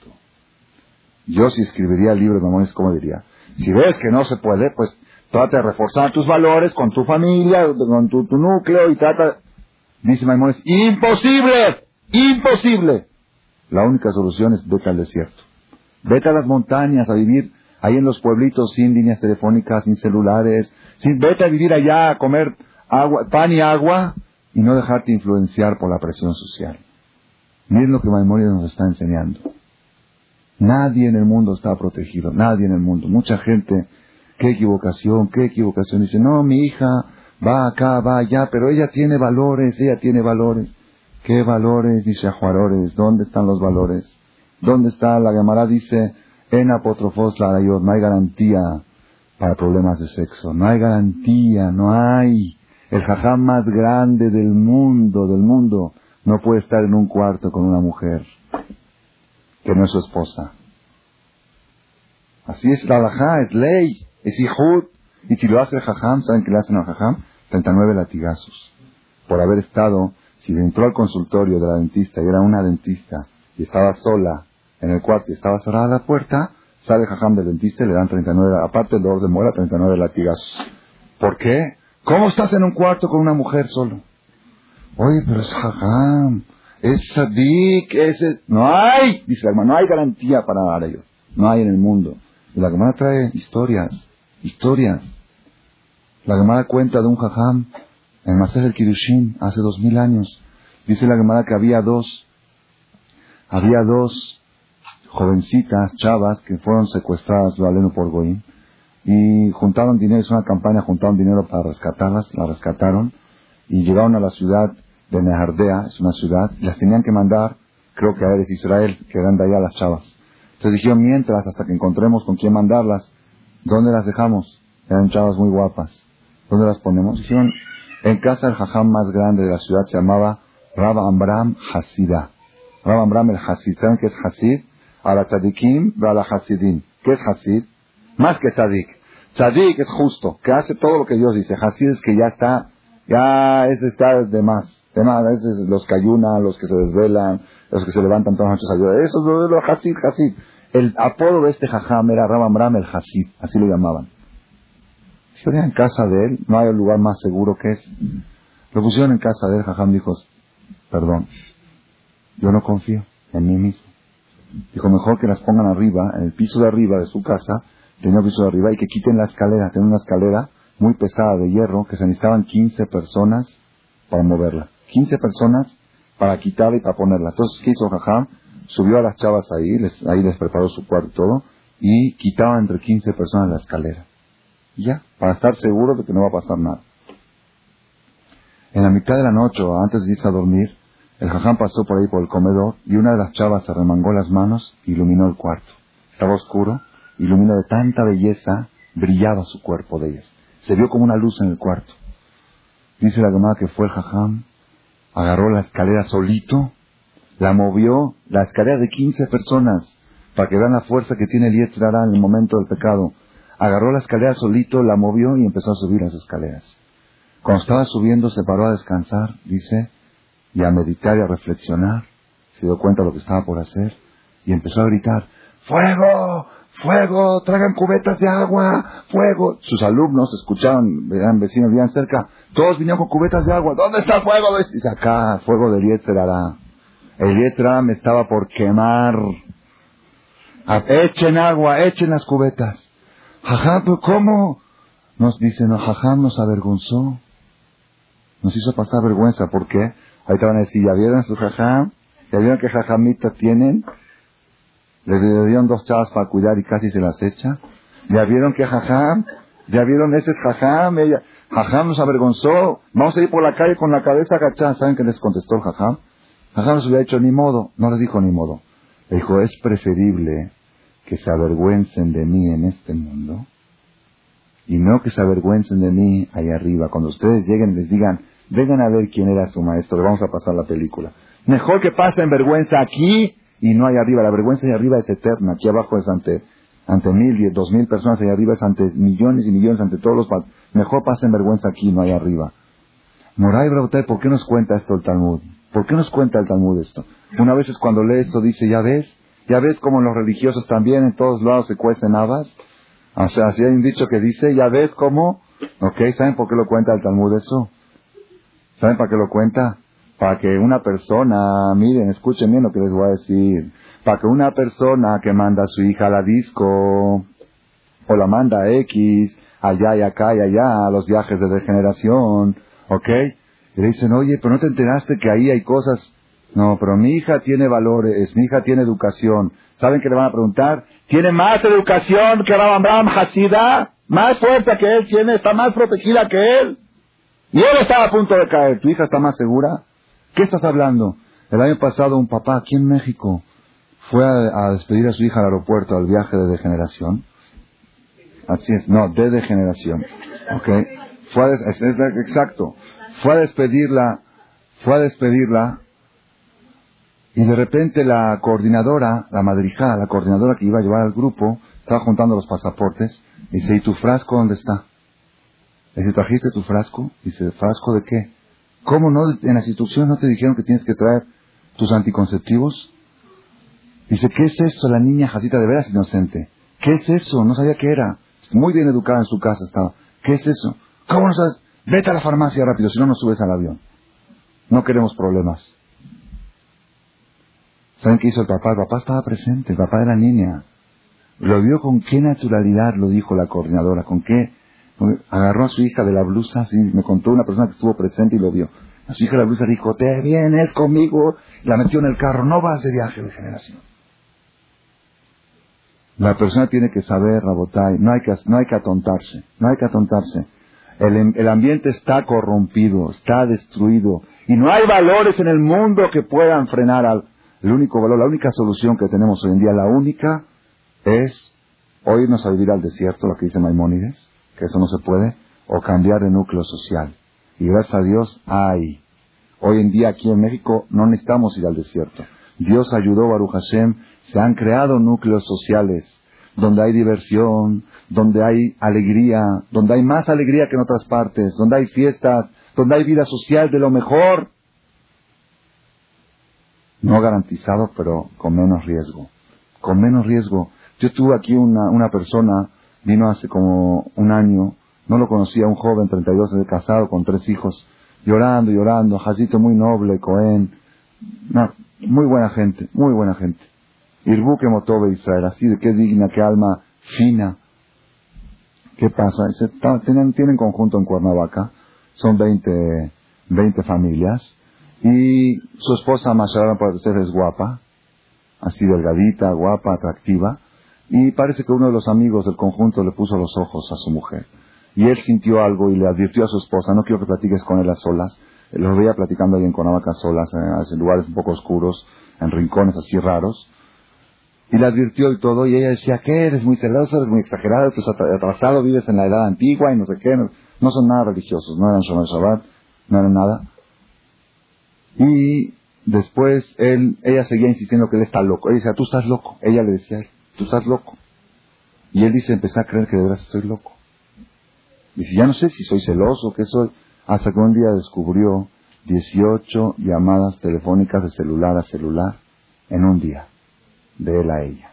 Yo si escribiría el libro de Maimónides, ¿cómo diría? Si ves que no se puede, pues trata de reforzar tus valores con tu familia, con tu, núcleo y trata... Dice Maimónides, imposible, imposible. La única solución es vete al desierto. Vete a las montañas a vivir ahí en los pueblitos sin líneas telefónicas, sin celulares. Sin, vete a vivir allá a comer agua, pan y agua y no dejarte influenciar por la presión social. Miren lo que Maimónides nos está enseñando. Nadie en el mundo está protegido, nadie en el mundo. Mucha gente, qué equivocación, qué equivocación. Dice, no, mi hija va acá, va allá, pero ella tiene valores, ella tiene valores. ¿Qué valores? Dice Ajuarores, ¿dónde están los valores? ¿Dónde está? La Gemara dice, en apotrofos la no hay garantía para problemas de sexo, no hay garantía, no hay. El jajam más grande del mundo, del mundo, no puede estar en un cuarto con una mujer que no es su esposa. Así es la halajá, es ley, es hijud. Y si lo hace el jajam, ¿saben qué le hacen al jajam? 39 latigazos. Por haber estado, si entró al consultorio de la dentista y era una dentista y estaba sola en el cuarto y estaba cerrada la puerta, sale el jajam del dentista y le dan 39, aparte del dolor de muela, 39 latigazos. ¿Por qué? ¿Cómo estás en un cuarto con una mujer solo? Oye, pero es jajam es sadik, es... No hay, dice la hermana, no hay garantía para dar a ellos. No hay en el mundo. Y la hermana trae historias, historias. La Gemara cuenta de un jajam en Masej el Kirushin hace dos mil años. Dice la Gemara que había dos, había dos jovencitas, chavas, que fueron secuestradas, lo por Goim, y juntaron dinero, es una campaña, juntaron dinero para rescatarlas, la rescataron, y llegaron a la ciudad de Nehardea, es una ciudad, y las tenían que mandar, creo que a Eres Israel, que eran de allá las chavas. Entonces dijeron, mientras, hasta que encontremos con quién mandarlas, ¿dónde las dejamos? Eran chavas muy guapas. ¿Dónde las ponemos? Dijeron, en casa del jajam más grande de la ciudad se llamaba Rab Amram Hasida. Rab Amram el Hasid. ¿Saben qué es Hasid? A la tzadikim, a la Hasidim. ¿Qué es Hasid? Más que tzadik. Tzadik es justo, que hace todo lo que Dios dice. Hasid es que ya está, ya es estar de más. De más, es los que ayunan, los que se desvelan, los que se levantan todas las noches a ayudar. Eso es lo de Hasid, Hasid. El apodo de este jajam era Rab Amram el Hasid, así lo llamaban. Dijo, en casa de él, no hay lugar más seguro que es. Lo pusieron en casa de él, jajam dijo, perdón, yo no confío en mí mismo. Dijo, mejor que las pongan arriba, en el piso de arriba de su casa, tenía el piso de arriba, y que quiten la escalera. Tenía una escalera muy pesada de hierro, que se necesitaban 15 personas para moverla. 15 personas para quitarla y para ponerla. Entonces, ¿qué hizo Jajam? Subió a las chavas ahí, les, ahí les preparó su cuarto y todo, y quitaba entre 15 personas la escalera. Ya, para estar seguro de que no va a pasar nada. En la mitad de la noche, antes de irse a dormir, el jajam pasó por ahí por el comedor y una de las chavas se remangó las manos y iluminó el cuarto. Estaba oscuro, iluminó de tanta belleza, brillaba su cuerpo de ellas. Se vio como una luz en el cuarto. Dice la llamada que fue el jajam, agarró la escalera solito, la movió, la escalera de 15 personas, para que vean la fuerza que tiene el Yetzirah en el momento del pecado. Agarró la escalera solito, la movió y empezó a subir las escaleras. Cuando estaba subiendo se paró a descansar, dice, y a meditar y a reflexionar. Se dio cuenta de lo que estaba por hacer y empezó a gritar, ¡Fuego! ¡Fuego! ¡Traigan cubetas de agua! ¡Fuego! Sus alumnos escuchaban, veían vecinos, vivían cerca, todos vinieron con cubetas de agua. ¿Dónde está el fuego? Dice acá, fuego del Yetzerara. El Yetzerara me estaba por quemar. Echen agua, echen las cubetas. Jajam, pero ¿cómo? Nos dice, no, Jajam nos avergonzó. Nos hizo pasar vergüenza. ¿Por qué? Ahí te van a decir, ¿ya vieron su Jajam? ¿Ya vieron qué Jajamita tienen? Le dieron dos chavas para cuidar y casi se las echa. ¿Ya vieron qué Jajam? ¿Ya vieron ese es Jajam? Ella, Jajam nos avergonzó. Vamos a ir por la calle con la cabeza agachada. ¿Saben qué les contestó el Jajam? Jajam nos hubiera dicho ni modo. No les dijo ni modo. Le dijo, es preferible que se avergüencen de mí en este mundo y no que se avergüencen de mí ahí arriba. Cuando ustedes lleguen y les digan, vengan a ver quién era su maestro, le vamos a pasar la película. Mejor que pasen vergüenza aquí y no ahí arriba. La vergüenza ahí arriba es eterna. Aquí abajo es ante, ante mil, y dos mil personas, ahí arriba es ante millones y millones, ante todos los... Mejor pasen vergüenza aquí, no ahí arriba. Moray Brautay, ¿por qué nos cuenta esto el Talmud? ¿Por qué nos cuenta el Talmud esto? Una vez es cuando lee esto dice, ya ves, ya ves como los religiosos también en todos lados se cuecen habas. O sea, así hay un dicho que dice, ya ves cómo, ok, ¿saben por qué lo cuenta el Talmud eso? ¿Saben para qué lo cuenta? Para que una persona, miren, escuchen bien lo que les voy a decir, para que una persona que manda a su hija a la disco, o la manda a X, allá y acá y allá, a los viajes de degeneración, ok, y le dicen, oye, pero no te enteraste que ahí hay cosas no, pero mi hija tiene valores, mi hija tiene educación. ¿Saben qué le van a preguntar? ¿Tiene más educación que Rabam Hasida? ¿Más fuerza que él tiene? ¿Está más protegida que él? Y él estaba a punto de caer. ¿Tu hija está más segura? ¿Qué estás hablando? El año pasado un papá aquí en México fue a, despedir a su hija al aeropuerto al viaje de degeneración. Así es, no, de degeneración. Ok. Fue a, es, exacto. Fue a despedirla, fue a despedirla y de repente la coordinadora, la madrijada, la coordinadora que iba a llevar al grupo, estaba juntando los pasaportes. Dice, ¿y tu frasco dónde está? Dice, ¿trajiste tu frasco? Dice, ¿frasco de qué? ¿Cómo no? En las instrucciones no te dijeron que tienes que traer tus anticonceptivos. Dice, ¿qué es eso? La niña Jacita de veras inocente. ¿Qué es eso? No sabía qué era. Muy bien educada en su casa estaba. ¿Qué es eso? ¿Cómo no sabes? Vete a la farmacia rápido, si no, no subes al avión. No queremos problemas. ¿Saben qué hizo el papá? El papá estaba presente, el papá de la niña. Lo vio con qué naturalidad, lo dijo la coordinadora, con qué. Agarró a su hija de la blusa, así, me contó una persona que estuvo presente y lo vio. A su hija de la blusa dijo, te vienes conmigo, la metió en el carro, no vas de viaje de generación. La persona tiene que saber, Rabotay, no hay que, no hay que atontarse, no hay que atontarse. El, el ambiente está corrompido, está destruido, y no hay valores en el mundo que puedan frenar al, el único valor, la única solución que tenemos hoy en día, la única, es o irnos a vivir al desierto, lo que dice Maimónides, que eso no se puede, o cambiar de núcleo social. Y gracias a Dios hay. Hoy en día aquí en México no necesitamos ir al desierto. Dios ayudó a Baruch Hashem, se han creado núcleos sociales donde hay diversión, donde hay alegría, donde hay más alegría que en otras partes, donde hay fiestas, donde hay vida social de lo mejor. No garantizado, pero con menos riesgo. Con menos riesgo. Yo tuve aquí una, una persona, vino hace como un año, no lo conocía, un joven, 32 de casado, con tres hijos, llorando, llorando, Jacito muy noble, Cohen, muy buena gente, muy buena gente. Irbu que motove Israel, así de qué digna, qué alma fina. ¿Qué pasa? tienen, tienen conjunto en Cuernavaca, son 20, 20 familias, y su esposa Masharana para ustedes es guapa, así delgadita, guapa, atractiva, y parece que uno de los amigos del conjunto le puso los ojos a su mujer. Y él sintió algo y le advirtió a su esposa, no quiero que platiques con él a solas. Los veía platicando ahí en Cuernavaca solas, eh, en lugares un poco oscuros, en rincones así raros. Y le advirtió y todo, y ella decía, ¿qué? Eres muy celoso, eres muy exagerado, estás atrasado, vives en la edad antigua y no sé qué. No, son nada religiosos, no eran Shomer Shabbat, no eran nada. Y después él, ella seguía insistiendo que él está loco. Ella decía, tú estás loco. Ella le decía, tú estás loco. Y él dice, empecé a creer que de verdad estoy loco. Dice, ya no sé si soy celoso, qué soy. Hasta que un día descubrió 18 llamadas telefónicas de celular a celular en un día, de él a ella.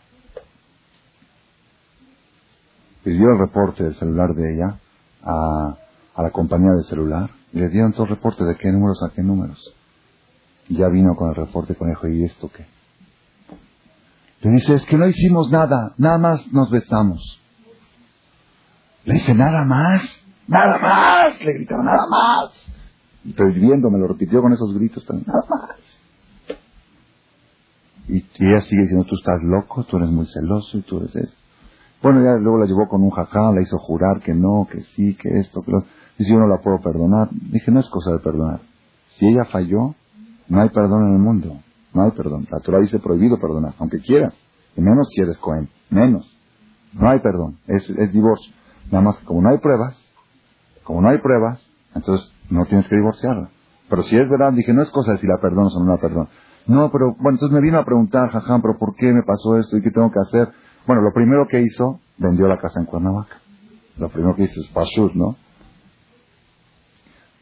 Pidió el reporte del celular de ella a, a la compañía de celular y le dieron todo el reporte de qué números a qué números. Y ya vino con el reporte conejo, ¿y esto qué? Le dice, es que no hicimos nada, nada más nos besamos. Le dice, nada más, nada más, le gritaba, nada más. Y pero me lo repitió con esos gritos nada más. Y, ella sigue diciendo, tú estás loco, tú eres muy celoso y tú eres. Bueno, ya luego la llevó con un jajá, la hizo jurar que no, que sí, que esto, que lo... Dice, yo no la puedo perdonar. Dije, no es cosa de perdonar. Si ella falló, no hay perdón en el mundo. No hay perdón. La Torah dice prohibido perdonar, aunque quieras. Y menos si eres Cohen. Menos. No hay perdón. Es, es divorcio. Nada más como no hay pruebas, como no hay pruebas, entonces no tienes que divorciarla. Pero si es verdad, dije, no es cosa de si la perdonas o no la perdonas. No, pero bueno, entonces me vino a preguntar, jajam, pero ¿por qué me pasó esto y qué tengo que hacer? Bueno, lo primero que hizo, vendió la casa en Cuernavaca. Lo primero que hizo es Pashut, ¿no?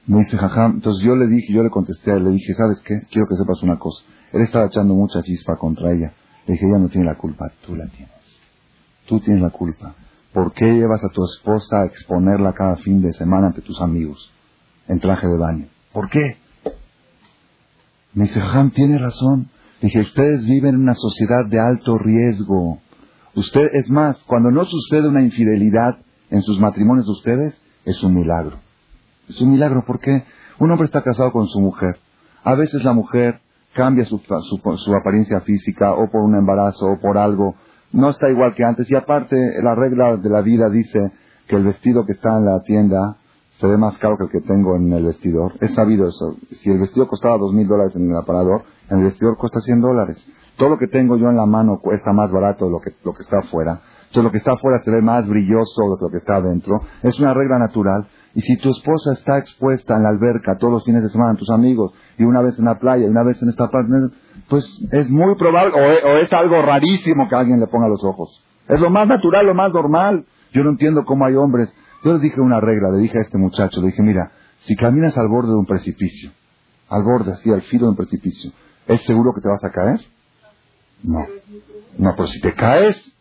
Me dice, jajam, entonces yo le dije, yo le contesté, le dije, ¿sabes qué? Quiero que sepas una cosa. Él estaba echando mucha chispa contra ella. Le dije, ella no tiene la culpa, tú la tienes. Tú tienes la culpa. ¿Por qué llevas a tu esposa a exponerla cada fin de semana ante tus amigos en traje de baño? ¿Por qué? Me dice, Jajam, tiene razón. Dije, ustedes viven en una sociedad de alto riesgo. Usted, es más, cuando no sucede una infidelidad en sus matrimonios de ustedes, es un milagro. Es un milagro porque un hombre está casado con su mujer. A veces la mujer cambia su, su apariencia física o por un embarazo o por algo no está igual que antes. Y aparte, la regla de la vida dice que el vestido que está en la tienda se ve más caro que el que tengo en el vestidor. Es sabido eso. Si el vestido costaba dos mil dólares en el aparador, en el vestidor cuesta cien dólares. Todo lo que tengo yo en la mano cuesta más barato de lo que, lo que está afuera. Entonces lo que está afuera se ve más brilloso de lo que está adentro. Es una regla natural. Y si tu esposa está expuesta en la alberca todos los fines de semana, tus amigos, y una vez en la playa, y una vez en esta parte, pues es muy probable, o, es algo rarísimo que alguien le ponga los ojos. Es lo más natural, lo más normal. Yo no entiendo cómo hay hombres. Yo le dije una regla, le dije a este muchacho, le dije, mira, si caminas al borde de un precipicio, al borde, así, al filo de un precipicio, ¿es seguro que te vas a caer? No. No, pero si te caes,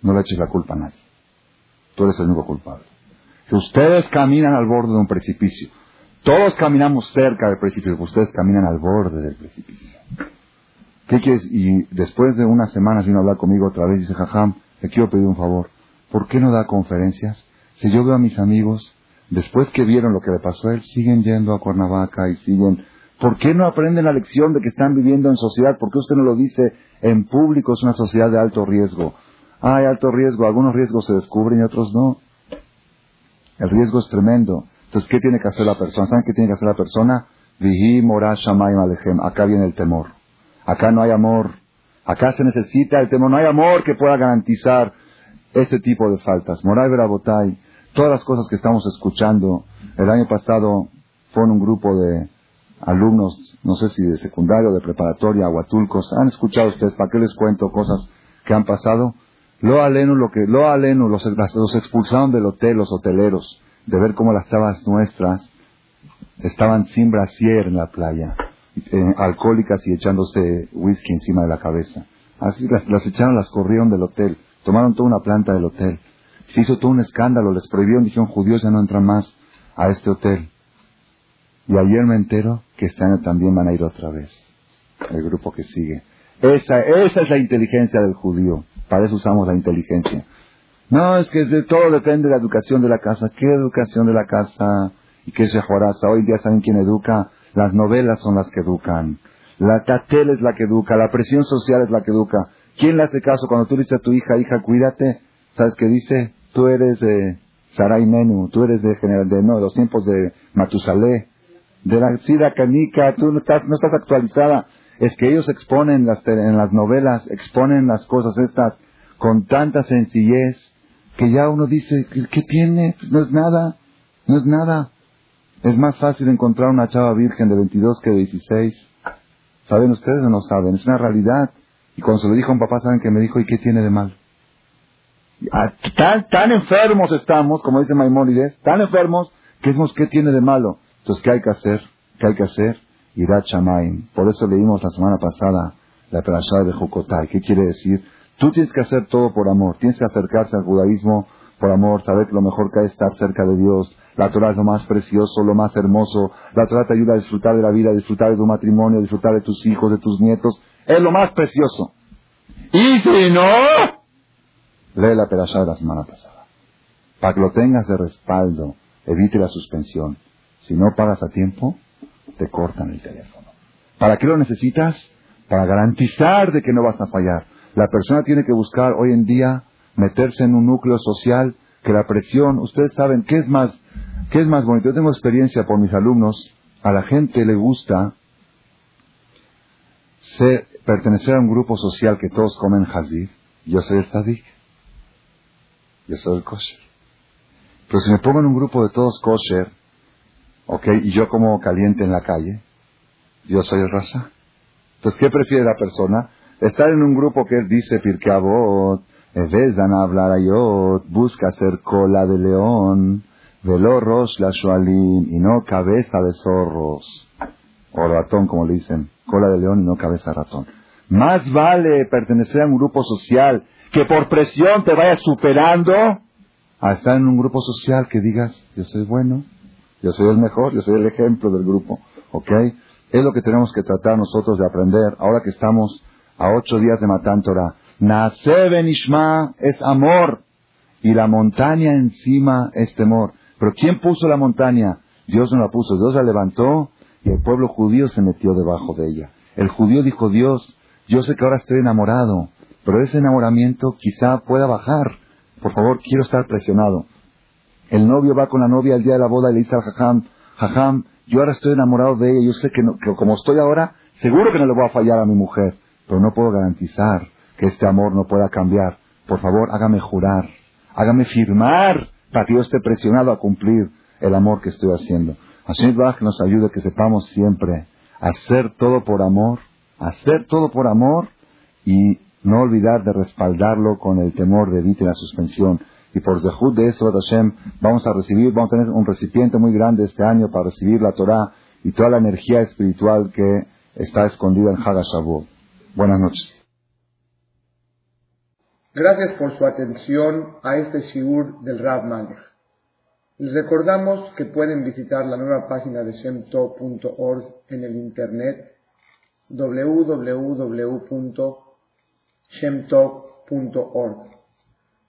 no le eches la culpa a nadie. Tú eres el único culpable que ustedes caminan al borde de un precipicio. Todos caminamos cerca del precipicio, ustedes caminan al borde del precipicio. ¿Qué quieres? Y después de unas semanas vino a hablar conmigo otra vez y dice, Jajam, le quiero pedir un favor. ¿Por qué no da conferencias? Si yo veo a mis amigos, después que vieron lo que le pasó a él, siguen yendo a Cuernavaca y siguen... ¿Por qué no aprenden la lección de que están viviendo en sociedad? ¿Por qué usted no lo dice en público? Es una sociedad de alto riesgo. Hay alto riesgo, algunos riesgos se descubren y otros no. El riesgo es tremendo. Entonces, ¿qué tiene que hacer la persona? ¿Saben qué tiene que hacer la persona? Acá viene el temor. Acá no hay amor. Acá se necesita el temor. No hay amor que pueda garantizar este tipo de faltas. Moray Verabotay. todas las cosas que estamos escuchando. El año pasado fue un grupo de alumnos, no sé si de secundario, de preparatoria, aguatulcos. ¿Han escuchado ustedes? ¿Para qué les cuento cosas que han pasado? Lo aleno, lo que, lo aleno, los, los expulsaron del hotel, los hoteleros, de ver cómo las chavas nuestras estaban sin brasier en la playa, eh, alcohólicas y echándose whisky encima de la cabeza. Así las, echaron, las corrieron del hotel, tomaron toda una planta del hotel. Se hizo todo un escándalo, les prohibieron, dijeron judíos ya no entran más a este hotel. Y ayer me entero que este año también van a ir otra vez, el grupo que sigue. Esa, esa es la inteligencia del judío, para eso usamos la inteligencia. No, es que todo depende de la educación de la casa. ¿Qué educación de la casa? ¿Y qué es Jehoraza? Hoy día saben quién educa. Las novelas son las que educan. La tele es la que educa. La presión social es la que educa. ¿Quién le hace caso cuando tú dices a tu hija, hija, cuídate? ¿Sabes qué dice? Tú eres de Sarai Menu, tú eres de general de no, de los tiempos de Matusalé, de la Sida Canica, tú no estás, no estás actualizada. Es que ellos exponen las, en las novelas, exponen las cosas estas con tanta sencillez que ya uno dice, ¿qué tiene? Pues no es nada, no es nada. Es más fácil encontrar una chava virgen de 22 que de 16. ¿Saben ustedes o no saben? Es una realidad. Y cuando se lo dijo a un papá, ¿saben qué me dijo? ¿Y qué tiene de mal? Tan, tan enfermos estamos, como dice Maimónides, tan enfermos que decimos, ¿qué tiene de malo? Entonces, ¿qué hay que hacer? ¿Qué hay que hacer? Irá Chamaim. Por eso leímos la semana pasada la perashá de Jokotay. ¿Qué quiere decir? Tú tienes que hacer todo por amor. Tienes que acercarse al judaísmo por amor, saber que lo mejor que hay es estar cerca de Dios. La Torah es lo más precioso, lo más hermoso. La Torah te ayuda a disfrutar de la vida, a disfrutar de tu matrimonio, a disfrutar de tus hijos, de tus nietos. Es lo más precioso. Y si no, lee la perashá de la semana pasada. Para que lo tengas de respaldo, evite la suspensión. Si no pagas a tiempo, te cortan el teléfono. ¿Para qué lo necesitas? Para garantizar de que no vas a fallar. La persona tiene que buscar hoy en día meterse en un núcleo social que la presión, ustedes saben, ¿qué es más, qué es más bonito? Yo tengo experiencia por mis alumnos, a la gente le gusta ser, pertenecer a un grupo social que todos comen hazir. Yo soy el tadik. Yo soy el kosher. Pero si me pongo en un grupo de todos kosher, ok, y yo como caliente en la calle, yo soy raza. Entonces, ¿qué prefiere la persona? Estar en un grupo que dice Pirkeabot, Evezan hablar ayot, busca ser cola de león, velorros la shualim, y no cabeza de zorros, o ratón como le dicen, cola de león y no cabeza de ratón. Más vale pertenecer a un grupo social que por presión te vaya superando a estar en un grupo social que digas, yo soy bueno, yo soy el mejor, yo soy el ejemplo del grupo, ¿ok? Es lo que tenemos que tratar nosotros de aprender ahora que estamos a ocho días de Matán Torah. Nace Benishma es amor y la montaña encima es temor. Pero ¿quién puso la montaña? Dios no la puso, Dios la levantó y el pueblo judío se metió debajo de ella. El judío dijo, Dios, yo sé que ahora estoy enamorado, pero ese enamoramiento quizá pueda bajar. Por favor, quiero estar presionado. El novio va con la novia el día de la boda y le dice al jajam, jajam, yo ahora estoy enamorado de ella, yo sé que, que como estoy ahora, seguro que no le voy a fallar a mi mujer pero no puedo garantizar que este amor no pueda cambiar. Por favor, hágame jurar, hágame firmar para que yo esté presionado a cumplir el amor que estoy haciendo. Hashem Bach nos ayude que sepamos siempre hacer todo por amor, hacer todo por amor y no olvidar de respaldarlo con el temor de evite la suspensión. Y por dejud de eso, Hashem, vamos a recibir, vamos a tener un recipiente muy grande este año para recibir la Torah y toda la energía espiritual que está escondida en Hagashavuot. Buenas noches. Gracias por su atención a este shiur del Rav Malech. Les recordamos que pueden visitar la nueva página de shemtov.org en el internet www.shemtov.org.